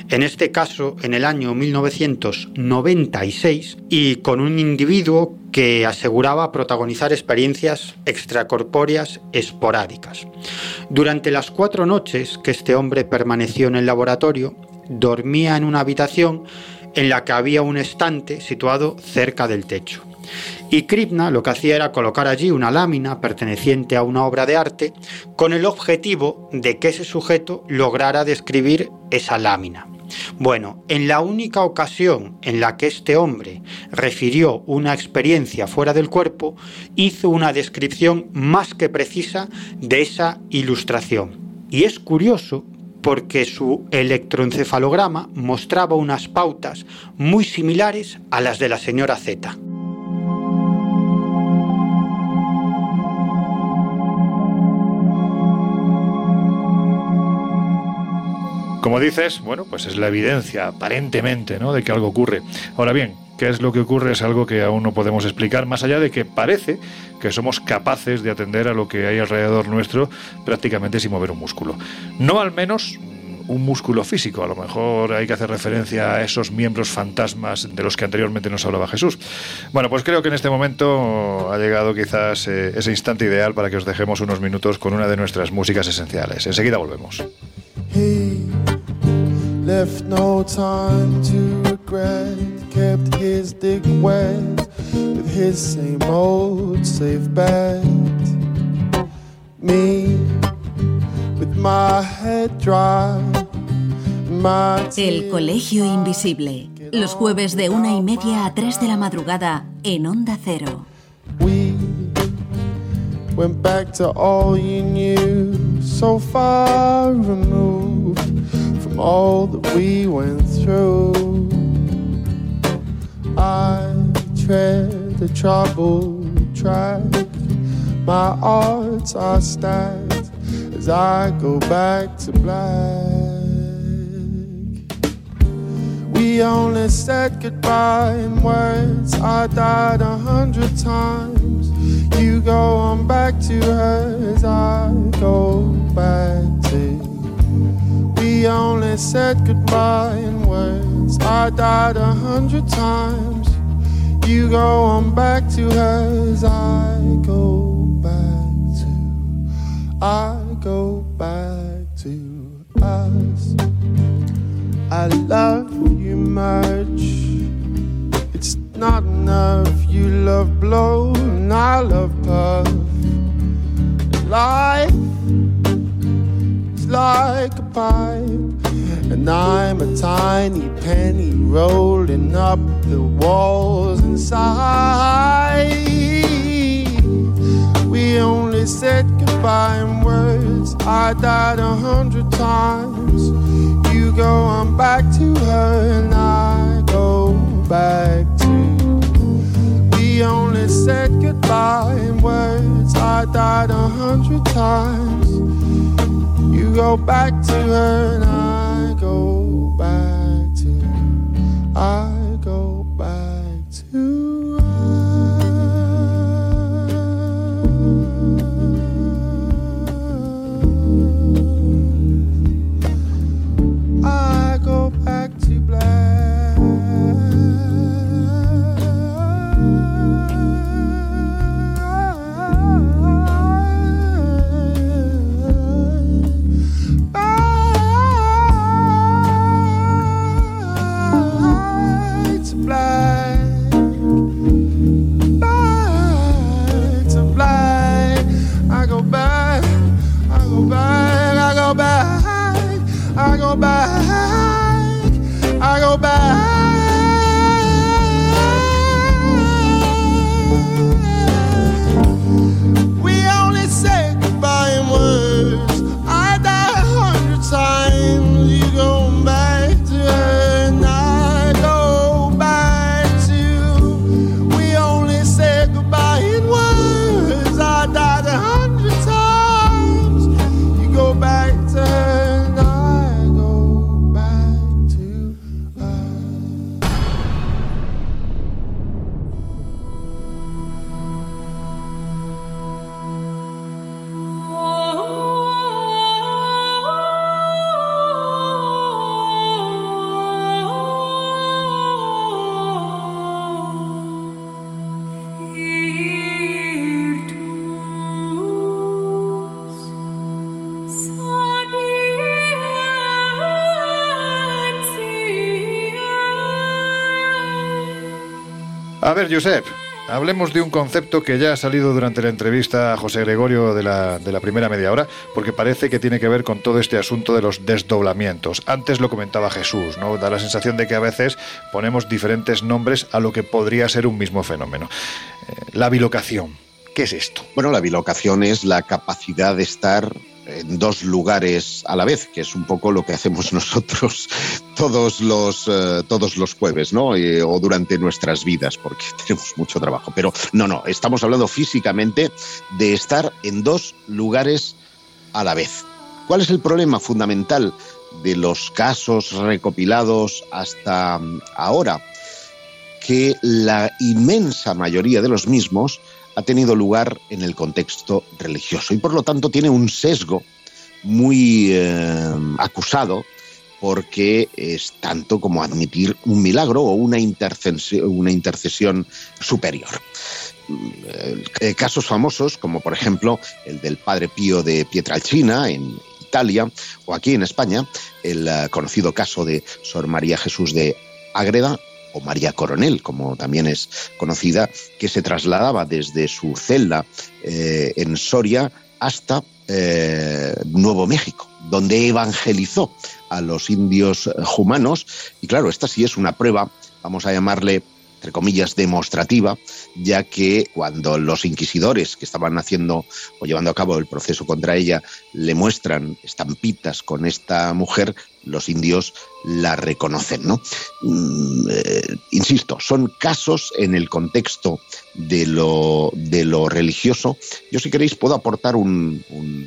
en este caso en el año 1996, y con un individuo que aseguraba protagonizar experiencias extracorpóreas esporádicas. Durante las cuatro noches que este hombre permaneció en el laboratorio, dormía en una habitación en la que había un estante situado cerca del techo. Y Kripna lo que hacía era colocar allí una lámina perteneciente a una obra de arte con el objetivo de que ese sujeto lograra describir esa lámina. Bueno, en la única ocasión en la que este hombre refirió una experiencia fuera del cuerpo, hizo una descripción más que precisa de esa ilustración. Y es curioso porque su electroencefalograma mostraba unas pautas muy similares a las de la señora Z. Como dices, bueno, pues es la evidencia, aparentemente, ¿no? de que algo ocurre. Ahora bien, qué es lo que ocurre es algo que aún no podemos explicar, más allá de que parece que somos capaces de atender a lo que hay alrededor nuestro prácticamente sin mover un músculo. No al menos un músculo físico. A lo mejor hay que hacer referencia a esos miembros fantasmas de los que anteriormente nos hablaba Jesús. Bueno, pues creo que en este momento ha llegado quizás eh, ese instante ideal para que os dejemos unos minutos con una de nuestras músicas esenciales. Enseguida volvemos. Left no time to regret. Kept his dick wet with his same old safe bet. Me with my head dry. My El Colegio Invisible. Los jueves de una y media a tres de la madrugada en Onda Cero. We went back to all you knew, so far removed all that we went through. I tread the troubled track, my odds are stacked as I go back to black. We only said goodbye in words. I died a hundred times. You go on back to her as I go back to. We only said goodbye in words. I died a hundred times. You go on back to her as I go back to. I go back to us. I love you much. It's not enough. You love blow and I love puff. Life like a pipe, and I'm a tiny penny rolling up the walls inside. We only said goodbye in words. I died a hundred times. You go on back to her, and I go back to. We only said goodbye in words. I died a hundred times. Go back to her, and I go back to. I ver, Josep, hablemos de un concepto que ya ha salido durante la entrevista a José Gregorio de la, de la primera media hora, porque parece que tiene que ver con todo este asunto de los desdoblamientos. Antes lo comentaba Jesús, ¿no? Da la sensación de que a veces ponemos diferentes nombres a lo que podría ser un mismo fenómeno. Eh, la bilocación. ¿Qué es esto? Bueno, la bilocación es la capacidad de estar en dos lugares a la vez, que es un poco lo que hacemos nosotros todos los, eh, todos los jueves, ¿no? O durante nuestras vidas, porque tenemos mucho trabajo. Pero no, no, estamos hablando físicamente de estar en dos lugares a la vez. ¿Cuál es el problema fundamental de los casos recopilados hasta mm, ahora? Que la inmensa mayoría de los mismos ha tenido lugar en el contexto religioso y por lo tanto tiene un sesgo muy eh, acusado porque es tanto como admitir un milagro o una intercesión, una intercesión superior. Eh, casos famosos, como por ejemplo el del padre Pío de Pietralcina en Italia, o aquí en España, el eh, conocido caso de Sor María Jesús de Ágreda, o María Coronel, como también es conocida, que se trasladaba desde su celda eh, en Soria hasta eh, Nuevo México, donde evangelizó a los indios humanos. Y claro, esta sí es una prueba, vamos a llamarle entre comillas, demostrativa, ya que cuando los inquisidores que estaban haciendo o llevando a cabo el proceso contra ella le muestran estampitas con esta mujer, los indios la reconocen, ¿no? Mm, eh, insisto, son casos en el contexto de lo, de lo religioso. Yo, si queréis, puedo aportar un,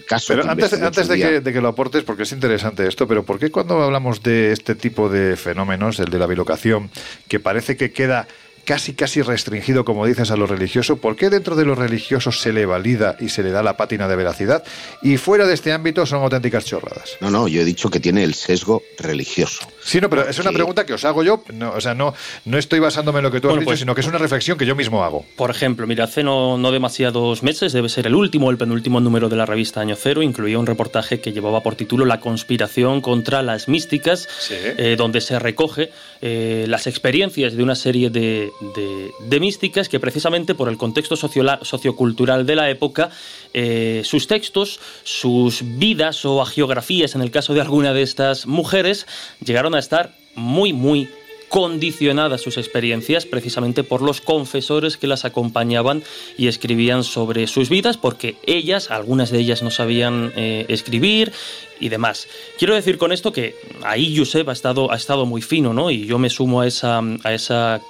caso. Pero antes, antes de, que, de, que, lo aportes, porque es interesante esto, pero ¿por qué cuando hablamos de este tipo de fenómenos, el de la bilocación, que parece que queda casi casi restringido, como dices, a lo religioso, ¿por qué dentro de lo religioso se le valida y se le da la pátina de veracidad y fuera de este ámbito son auténticas chorradas? No, no, yo he dicho que tiene el sesgo religioso. Sí, no, pero es una pregunta que os hago yo, no, o sea, no, no estoy basándome en lo que tú has dicho, pues, sino que es una reflexión que yo mismo hago. Por ejemplo, mira, hace no, no demasiados meses, debe ser el último o el penúltimo número de la revista Año Cero, incluía un reportaje que llevaba por título La conspiración contra las místicas, eh, donde se recoge eh, las experiencias de una serie de, de, místicas que precisamente por el contexto sociocultural de la época, eh, sus textos, sus vidas o agiografías, en el caso de alguna de estas mujeres, llegaron a estar muy, muy condicionadas sus experiencias precisamente por los confesores que las acompañaban y escribían sobre sus vidas, porque ellas, algunas de ellas no sabían eh, escribir y demás. Quiero decir con esto que ahí Josep ha estado, ha estado muy fino, ¿no? Y yo me sumo a esa, a esa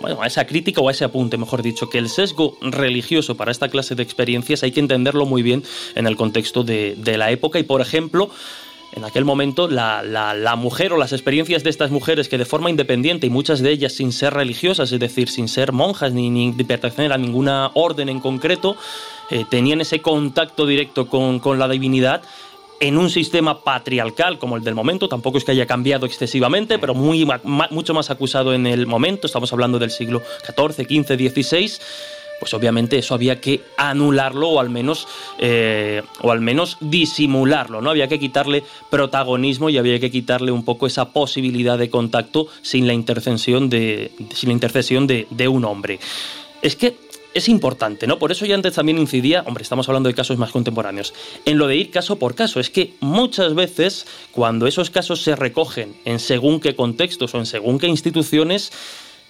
bueno, a esa crítica o a ese apunte, mejor dicho, que el sesgo religioso para esta clase de experiencias hay que entenderlo muy bien en el contexto de, la época. Y, por ejemplo, en aquel momento la, la, mujer o las experiencias de estas mujeres que de forma independiente y muchas de ellas sin ser religiosas, es decir, sin ser monjas ni, ni pertenecer a ninguna orden en concreto, eh, tenían ese contacto directo con, con la divinidad, en un sistema patriarcal como el del momento, tampoco es que haya cambiado excesivamente, pero muy, mucho más acusado en el momento, estamos hablando del siglo XIV, XV, XVI, pues obviamente eso había que anularlo o al menos, eh, o al menos disimularlo, ¿no? Había que quitarle protagonismo y había que quitarle un poco esa posibilidad de contacto sin la intercesión de, sin la intercesión de, de un hombre. Es que es importante, ¿no? Por eso ya antes también incidía, hombre, estamos hablando de casos más contemporáneos, en lo de ir caso por caso. Es que muchas veces, cuando esos casos se recogen en según qué contextos o en según qué instituciones,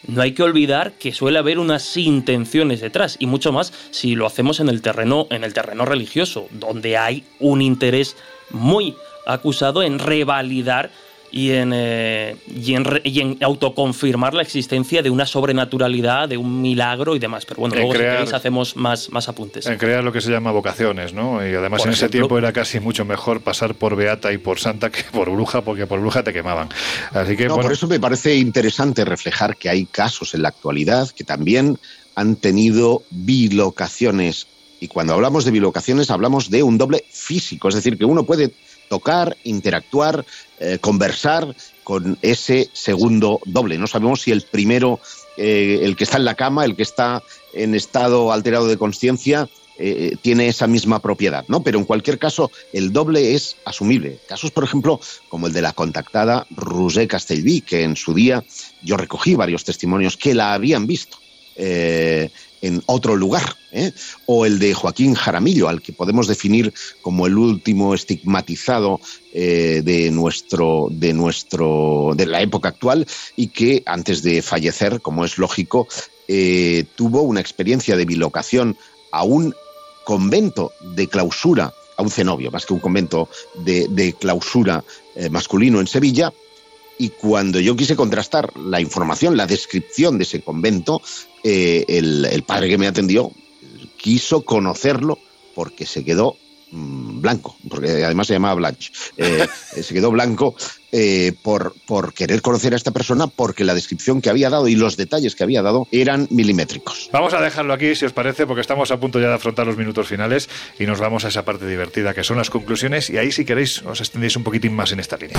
no hay que olvidar que suele haber unas intenciones detrás y mucho más si lo hacemos en el terreno en el terreno religioso, donde hay un interés muy acusado en revalidar y en, eh, y, en autoconfirmar la existencia de una sobrenaturalidad, de un milagro y demás. Pero bueno, luego si hacemos más, más apuntes. En crear lo que se llama vocaciones, ¿no? Y además en ese tiempo era casi mucho mejor pasar por beata y por santa que por bruja, porque por bruja te quemaban. Así que, Por eso me parece interesante reflejar que hay casos en la actualidad que también han tenido bilocaciones. Y cuando hablamos de bilocaciones hablamos de un doble físico, es decir, que uno puede tocar, interactuar, eh, conversar con ese segundo doble. No sabemos si el primero, eh, el que está en la cama, el que está en estado alterado de conciencia, eh, tiene esa misma propiedad, ¿no? Pero en cualquier caso, el doble es asumible. Casos, por ejemplo, como el de la contactada Roger Castellví, que en su día yo recogí varios testimonios que la habían visto en otro lugar, ¿eh? o el de Joaquín Jaramillo, al que podemos definir como el último estigmatizado eh, de nuestro, de nuestro, de la época actual, y que antes de fallecer, como es lógico, eh, tuvo una experiencia de bilocación a un convento de clausura a un cenobio, más que un convento de, clausura masculino en Sevilla. Y cuando yo quise contrastar la información, la descripción de ese convento, eh, el padre que me atendió quiso conocerlo porque se quedó Mm, blanco, porque además se llamaba Blanche, eh, se quedó blanco eh, por, por querer conocer a esta persona porque la descripción que había dado y los detalles que había dado eran milimétricos. Vamos a dejarlo aquí, si os parece, porque estamos a punto ya de afrontar los minutos finales y nos vamos a esa parte divertida que son las conclusiones y ahí si queréis os extendéis un poquitín más en esta línea.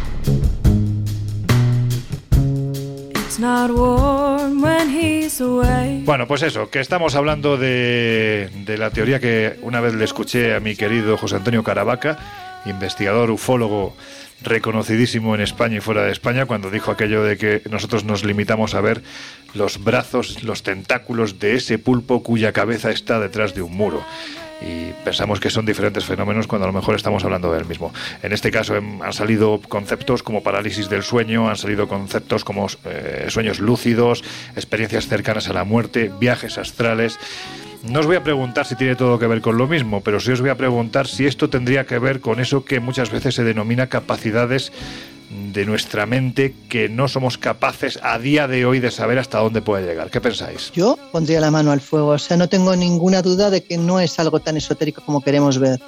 Bueno, pues eso, que estamos hablando de, de, la teoría que una vez le escuché a mi querido José Antonio Caravaca, investigador ufólogo reconocidísimo en España y fuera de España, cuando dijo aquello de que nosotros nos limitamos a ver los brazos, los tentáculos de ese pulpo cuya cabeza está detrás de un muro y pensamos que son diferentes fenómenos cuando a lo mejor estamos hablando del mismo. En este caso han salido conceptos como parálisis del sueño, han salido conceptos como eh, sueños lúcidos, experiencias cercanas a la muerte, viajes astrales. No os voy a preguntar si tiene todo que ver con lo mismo, pero sí os voy a preguntar si esto tendría que ver con eso que muchas veces se denomina capacidades de nuestra mente que no somos capaces a día de hoy de saber hasta dónde puede llegar. ¿Qué pensáis? Yo pondría la mano al fuego. O sea, no tengo ninguna duda de que no es algo tan esotérico como queremos ver.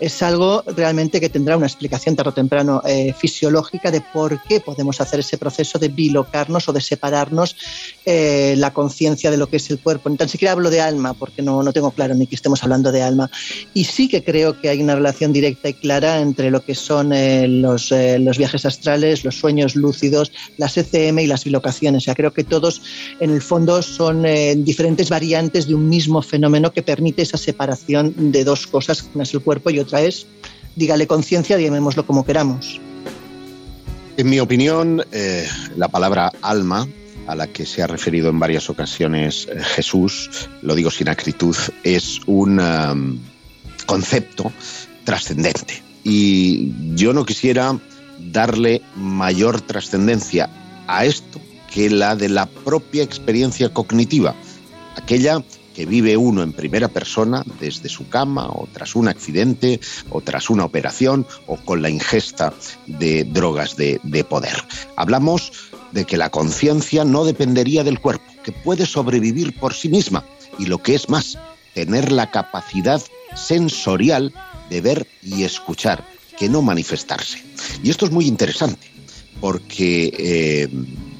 Es algo realmente que tendrá una explicación tarde o temprano eh, fisiológica de por qué podemos hacer ese proceso de bilocarnos o de separarnos eh, la conciencia de lo que es el cuerpo. Ni tan siquiera hablo de alma, porque no, no tengo claro ni que estemos hablando de alma. Y sí que creo que hay una relación directa y clara entre lo que son eh, los, los viajes astrales los sueños lúcidos, las ECM y las bilocaciones. O creo que todos en el fondo son eh, diferentes variantes de un mismo fenómeno que permite esa separación de dos cosas, una es el cuerpo y otra es, dígale conciencia, llamémoslo como queramos. En mi opinión, eh, la palabra alma a la que se ha referido en varias ocasiones eh, Jesús, lo digo sin acritud, es un concepto trascendente. Y yo no quisiera darle mayor trascendencia a esto que la de la propia experiencia cognitiva, aquella que vive uno en primera persona desde su cama o tras un accidente o tras una operación o con la ingesta de drogas de, poder. Hablamos de que la conciencia no dependería del cuerpo, que puede sobrevivir por sí misma y lo que es más, tener la capacidad sensorial de ver y escuchar, que no manifestarse. Y esto es muy interesante, porque eh,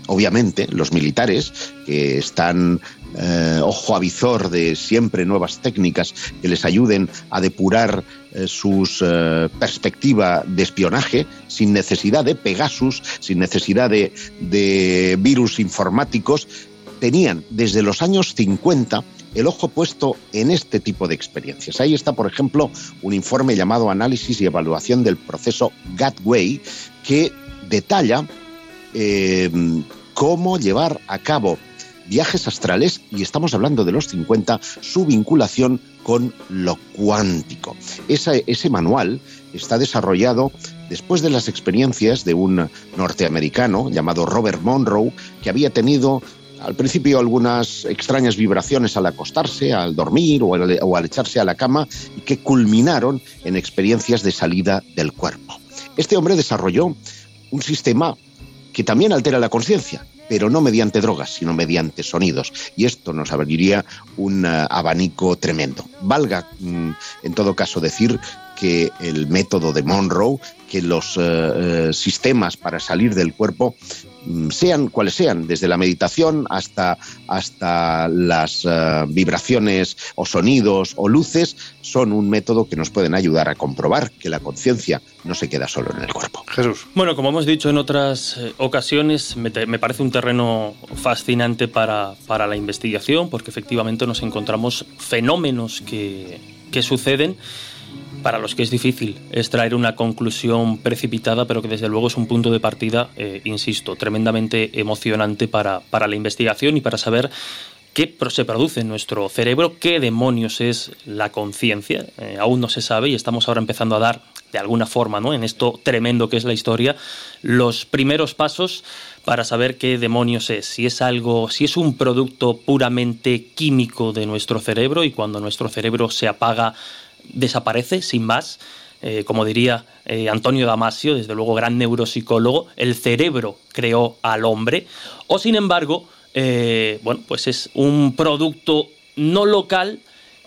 obviamente los militares que están eh, ojo a visor de siempre nuevas técnicas que les ayuden a depurar eh, su perspectiva de espionaje sin necesidad de Pegasus, sin necesidad de, de virus informáticos, tenían desde los años 50 el ojo puesto en este tipo de experiencias. Ahí está, por ejemplo, un informe llamado Análisis y Evaluación del Proceso Gateway, que detalla eh, cómo llevar a cabo viajes astrales, y estamos hablando de los 50, su vinculación con lo cuántico. ese manual está desarrollado después de las experiencias de un norteamericano llamado Robert Monroe, que había tenido al principio algunas extrañas vibraciones al acostarse, al dormir o al, echarse a la cama que culminaron en experiencias de salida del cuerpo. Este hombre desarrolló un sistema que también altera la conciencia, pero no mediante drogas, sino mediante sonidos. Y esto nos abriría un eh, abanico tremendo. Valga, mm, en todo caso, decir que el método de Monroe, que los eh, eh, sistemas para salir del cuerpo mm, sean cuales sean, desde la meditación hasta, hasta las eh, vibraciones o sonidos o luces, son un método que nos pueden ayudar a comprobar que la conciencia no se queda solo en el cuerpo. Jesús. Bueno, como hemos dicho en otras eh, ocasiones, me, te- me parece un terreno fascinante para, para la investigación, porque efectivamente nos encontramos fenómenos que, que suceden para los que es difícil extraer una conclusión precipitada, pero que desde luego es un punto de partida, eh, insisto, tremendamente emocionante para, para la investigación y para saber qué se produce en nuestro cerebro, qué demonios es la conciencia. Eh, aún no se sabe y estamos ahora empezando a dar, de alguna forma, ¿no? en esto tremendo que es la historia, los primeros pasos para saber qué demonios es. Si es algo, si es un producto puramente químico de nuestro cerebro y cuando nuestro cerebro se apaga, desaparece sin más. Eh, como diría eh, Antonio Damasio, desde luego gran neuropsicólogo, el cerebro creó al hombre, o sin embargo, eh, bueno, pues es un producto no local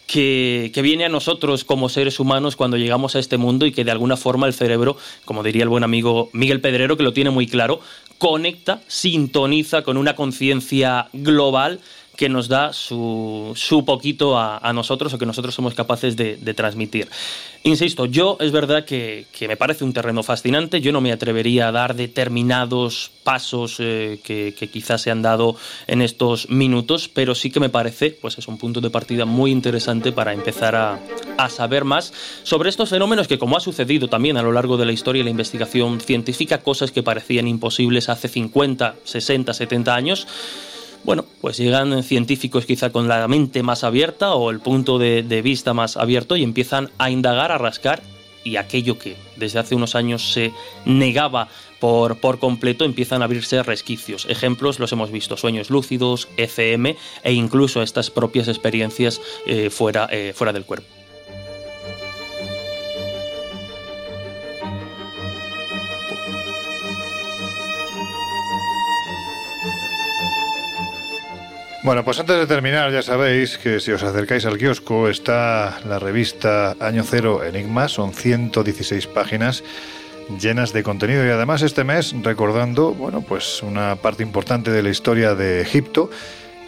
que, que viene a nosotros como seres humanos cuando llegamos a este mundo y que de alguna forma el cerebro, como diría el buen amigo Miguel Pedrero, que lo tiene muy claro, conecta, sintoniza con una conciencia global que nos da su, su poquito a, a nosotros o que nosotros somos capaces de, de transmitir. Insisto, yo es verdad que, que me parece un terreno fascinante, yo no me atrevería a dar determinados pasos eh, que, quizás se han dado en estos minutos, pero sí que me parece, pues es un punto de partida muy interesante para empezar a, a saber más sobre estos fenómenos que, como ha sucedido también a lo largo de la historia y la investigación científica, cosas que parecían imposibles hace 50, 60, 70 años, bueno, pues llegan científicos quizá con la mente más abierta o el punto de, vista más abierto y empiezan a indagar, a rascar y aquello que desde hace unos años se negaba por, por completo empiezan a abrirse resquicios. Ejemplos los hemos visto, sueños lúcidos, ECM e incluso estas propias experiencias eh, fuera, eh, fuera del cuerpo. Bueno, pues antes de terminar, ya sabéis que si os acercáis al kiosco está la revista Año Cero Enigmas, son 116 páginas llenas de contenido y además este mes recordando, bueno, pues una parte importante de la historia de Egipto.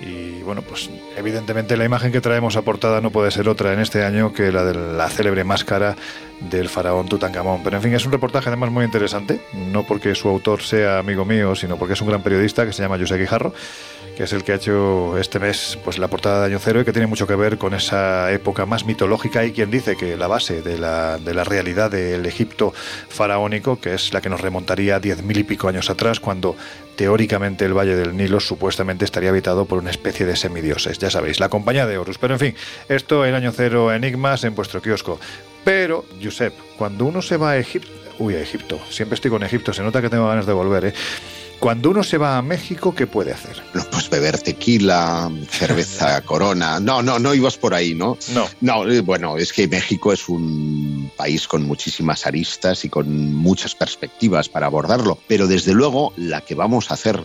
Y bueno, pues evidentemente la imagen que traemos a portada no puede ser otra en este año que la de la célebre máscara del faraón Tutankamón. Pero en fin, es un reportaje además muy interesante, no porque su autor sea amigo mío, sino porque es un gran periodista que se llama José Guijarro que es el que ha hecho este mes pues la portada de Año Cero y que tiene mucho que ver con esa época más mitológica y quien dice que la base de la, de la realidad del Egipto faraónico, que es la que nos remontaría diez mil y pico años atrás, cuando teóricamente el Valle del Nilo supuestamente estaría habitado por una especie de semidioses. Ya sabéis, la compañía de Horus. Pero en fin, esto en Año Cero Enigmas en vuestro kiosco. Pero, Josep, cuando uno se va a Egipto... Uy, a Egipto. Siempre estoy con Egipto. Se nota que tengo ganas de volver, ¿eh? Cuando uno se va a México, ¿qué puede hacer? No, pues beber tequila, cerveza, corona. No, no, no ibas por ahí, ¿no? No. No, eh, bueno, es que México es un país con muchísimas aristas y con muchas perspectivas para abordarlo, pero desde luego la que vamos a hacer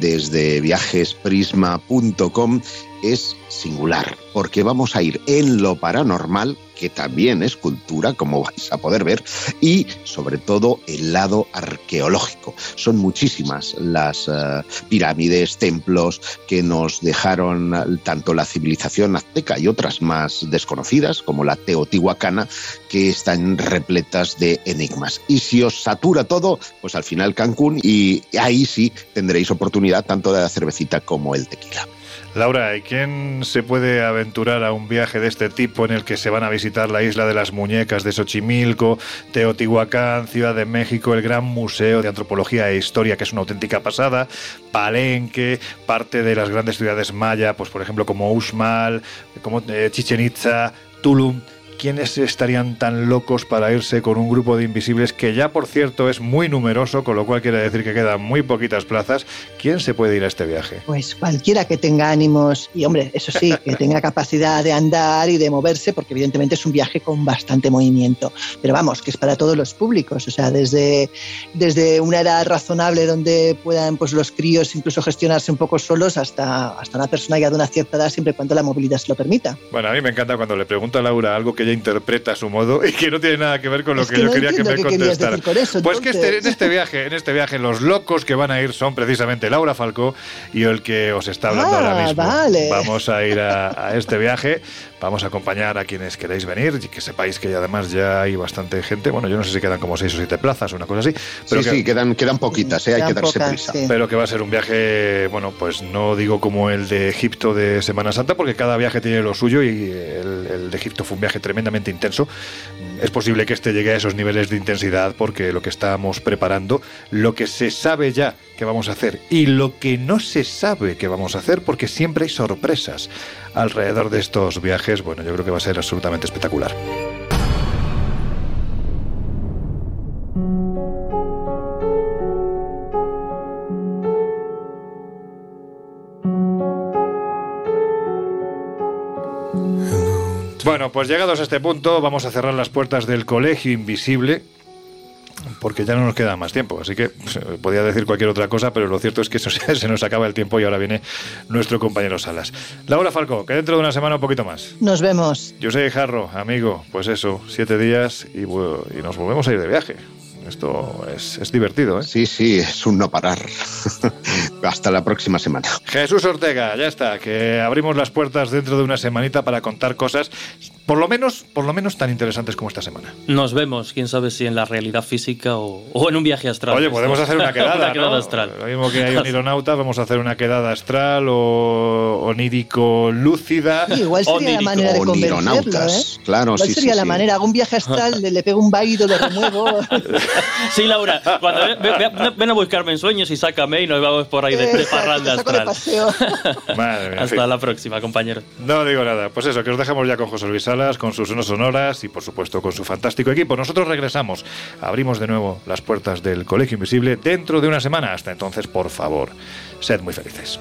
desde viajesprisma.com es singular, porque vamos a ir en lo paranormal, que también es cultura, como vais a poder ver, y sobre todo el lado arqueológico. Son muchísimas las uh, pirámides, templos que nos dejaron uh, tanto la civilización azteca y otras más desconocidas, como la teotihuacana, que están repletas de enigmas. Y si os satura todo, pues al final Cancún, y ahí sí tendréis oportunidad tanto de la cervecita como el tequila. Laura, ¿y quién se puede aventurar a un viaje de este tipo en el que se van a visitar la isla de las muñecas de Xochimilco, Teotihuacán, Ciudad de México, el Gran Museo de Antropología e Historia, que es una auténtica pasada, Palenque, parte de las grandes ciudades maya, pues por ejemplo como Uxmal, como eh, Chichen Itza, Tulum? ¿Quiénes estarían tan locos para irse con un grupo de invisibles que ya por cierto es muy numeroso, con lo cual quiere decir que quedan muy poquitas plazas? ¿Quién se puede ir a este viaje? Pues cualquiera que tenga ánimos y hombre, eso sí, que tenga capacidad de andar y de moverse, porque evidentemente es un viaje con bastante movimiento. Pero vamos, que es para todos los públicos, o sea, desde, desde una edad razonable donde puedan pues los críos incluso gestionarse un poco solos hasta, hasta una persona ya de una cierta edad, siempre y cuando la movilidad se lo permita. Bueno, a mí me encanta cuando le pregunto a Laura algo que ella interpreta a su modo y que no tiene nada que ver con lo Es que, que yo quería que me contestara. decir con eso, pues que este, en este viaje, en este viaje, los locos que van a ir son precisamente Laura Falcó y el que os está hablando Ah, ahora mismo. vale. Vamos a ir a, a este viaje, vamos a acompañar a quienes queréis venir y que sepáis que además ya hay bastante gente. Bueno, yo no sé si quedan como seis o siete plazas o una cosa así. Pero sí, que- sí, quedan, quedan poquitas, ¿eh? hay que darse pocas, prisa. sí. pero que va a ser un viaje, bueno, pues no digo como el de Egipto de Semana Santa, porque cada viaje tiene lo suyo y el, el de Egipto fue un viaje tremendamente intenso. Es posible que este llegue a esos niveles de intensidad porque lo que estamos preparando, lo que se sabe ya que vamos a hacer y lo que no se sabe que vamos a hacer, porque siempre hay sorpresas alrededor de estos viajes, bueno, yo creo que va a ser absolutamente espectacular. Bueno, pues llegados a este punto, vamos a cerrar las puertas del colegio invisible. Porque ya no nos queda más tiempo, así que pues, eh, podía decir cualquier otra cosa, pero lo cierto es que eso se se nos acaba el tiempo y ahora viene nuestro compañero Salas. Laura Falco, que dentro de una semana un poquito más. Nos vemos. Yo soy Jarro, amigo, pues eso, siete días y, y nos volvemos a ir de viaje. Esto es, es divertido, ¿eh? Sí, sí, es un no parar. Hasta la próxima semana. Jesús Ortega, ya está, que abrimos las puertas dentro de una semanita para contar cosas, por lo menos, por lo menos tan interesantes como esta semana. Nos vemos, quién sabe si en la realidad física o, o en un viaje astral. Oye, podemos hacer una quedada, una quedada ¿no? astral. Lo mismo que hay un aeronauta, vamos a hacer una quedada astral o onírico lúcida. Sí, igual sería la Onírico, manera de convencerlo, ¿eh? Claro, Igual sí, sería sí, la sí. manera, hago un viaje astral, le, le pego un baído, lo remuevo. Sí, Laura, cuando ve- ve- ve- ven a buscarme en sueños y sácame y nos vamos por ahí de, de parranda de astral. paseo. Madre mía, en Hasta fin. la próxima, compañero. No digo nada. Pues eso, que os dejamos ya con José Luis Salas, con sus unos sonoras y por supuesto con su fantástico equipo. Nosotros regresamos, abrimos de nuevo las puertas del Colegio Invisible dentro de una semana. Hasta entonces, por favor, sed muy felices.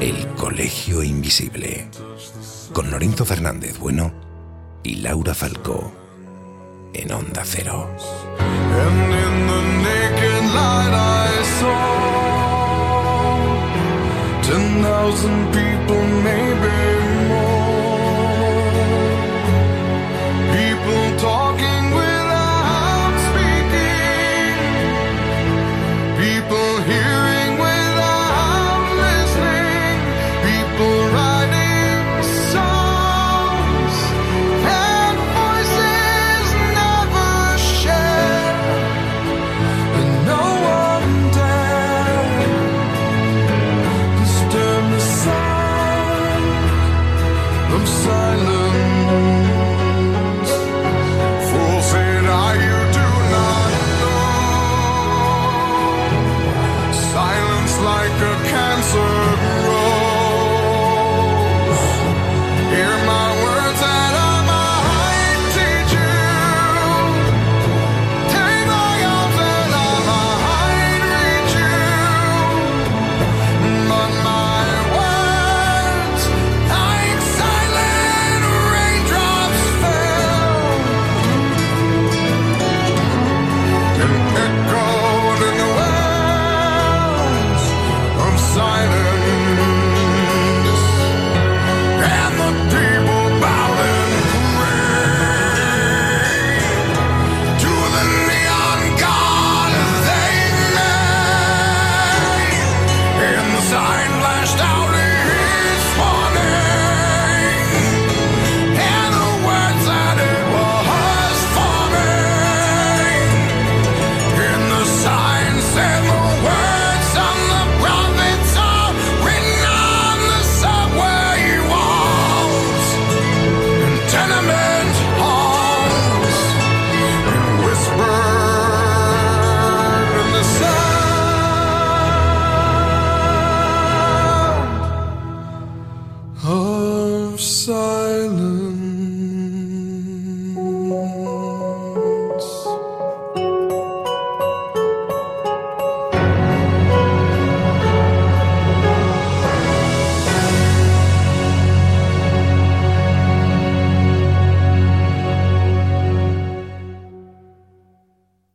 El Colegio Invisible. Con Lorenzo Fernández Bueno y Laura Falcó. En Onda Cero. And in the naked light I saw Ten thousand people made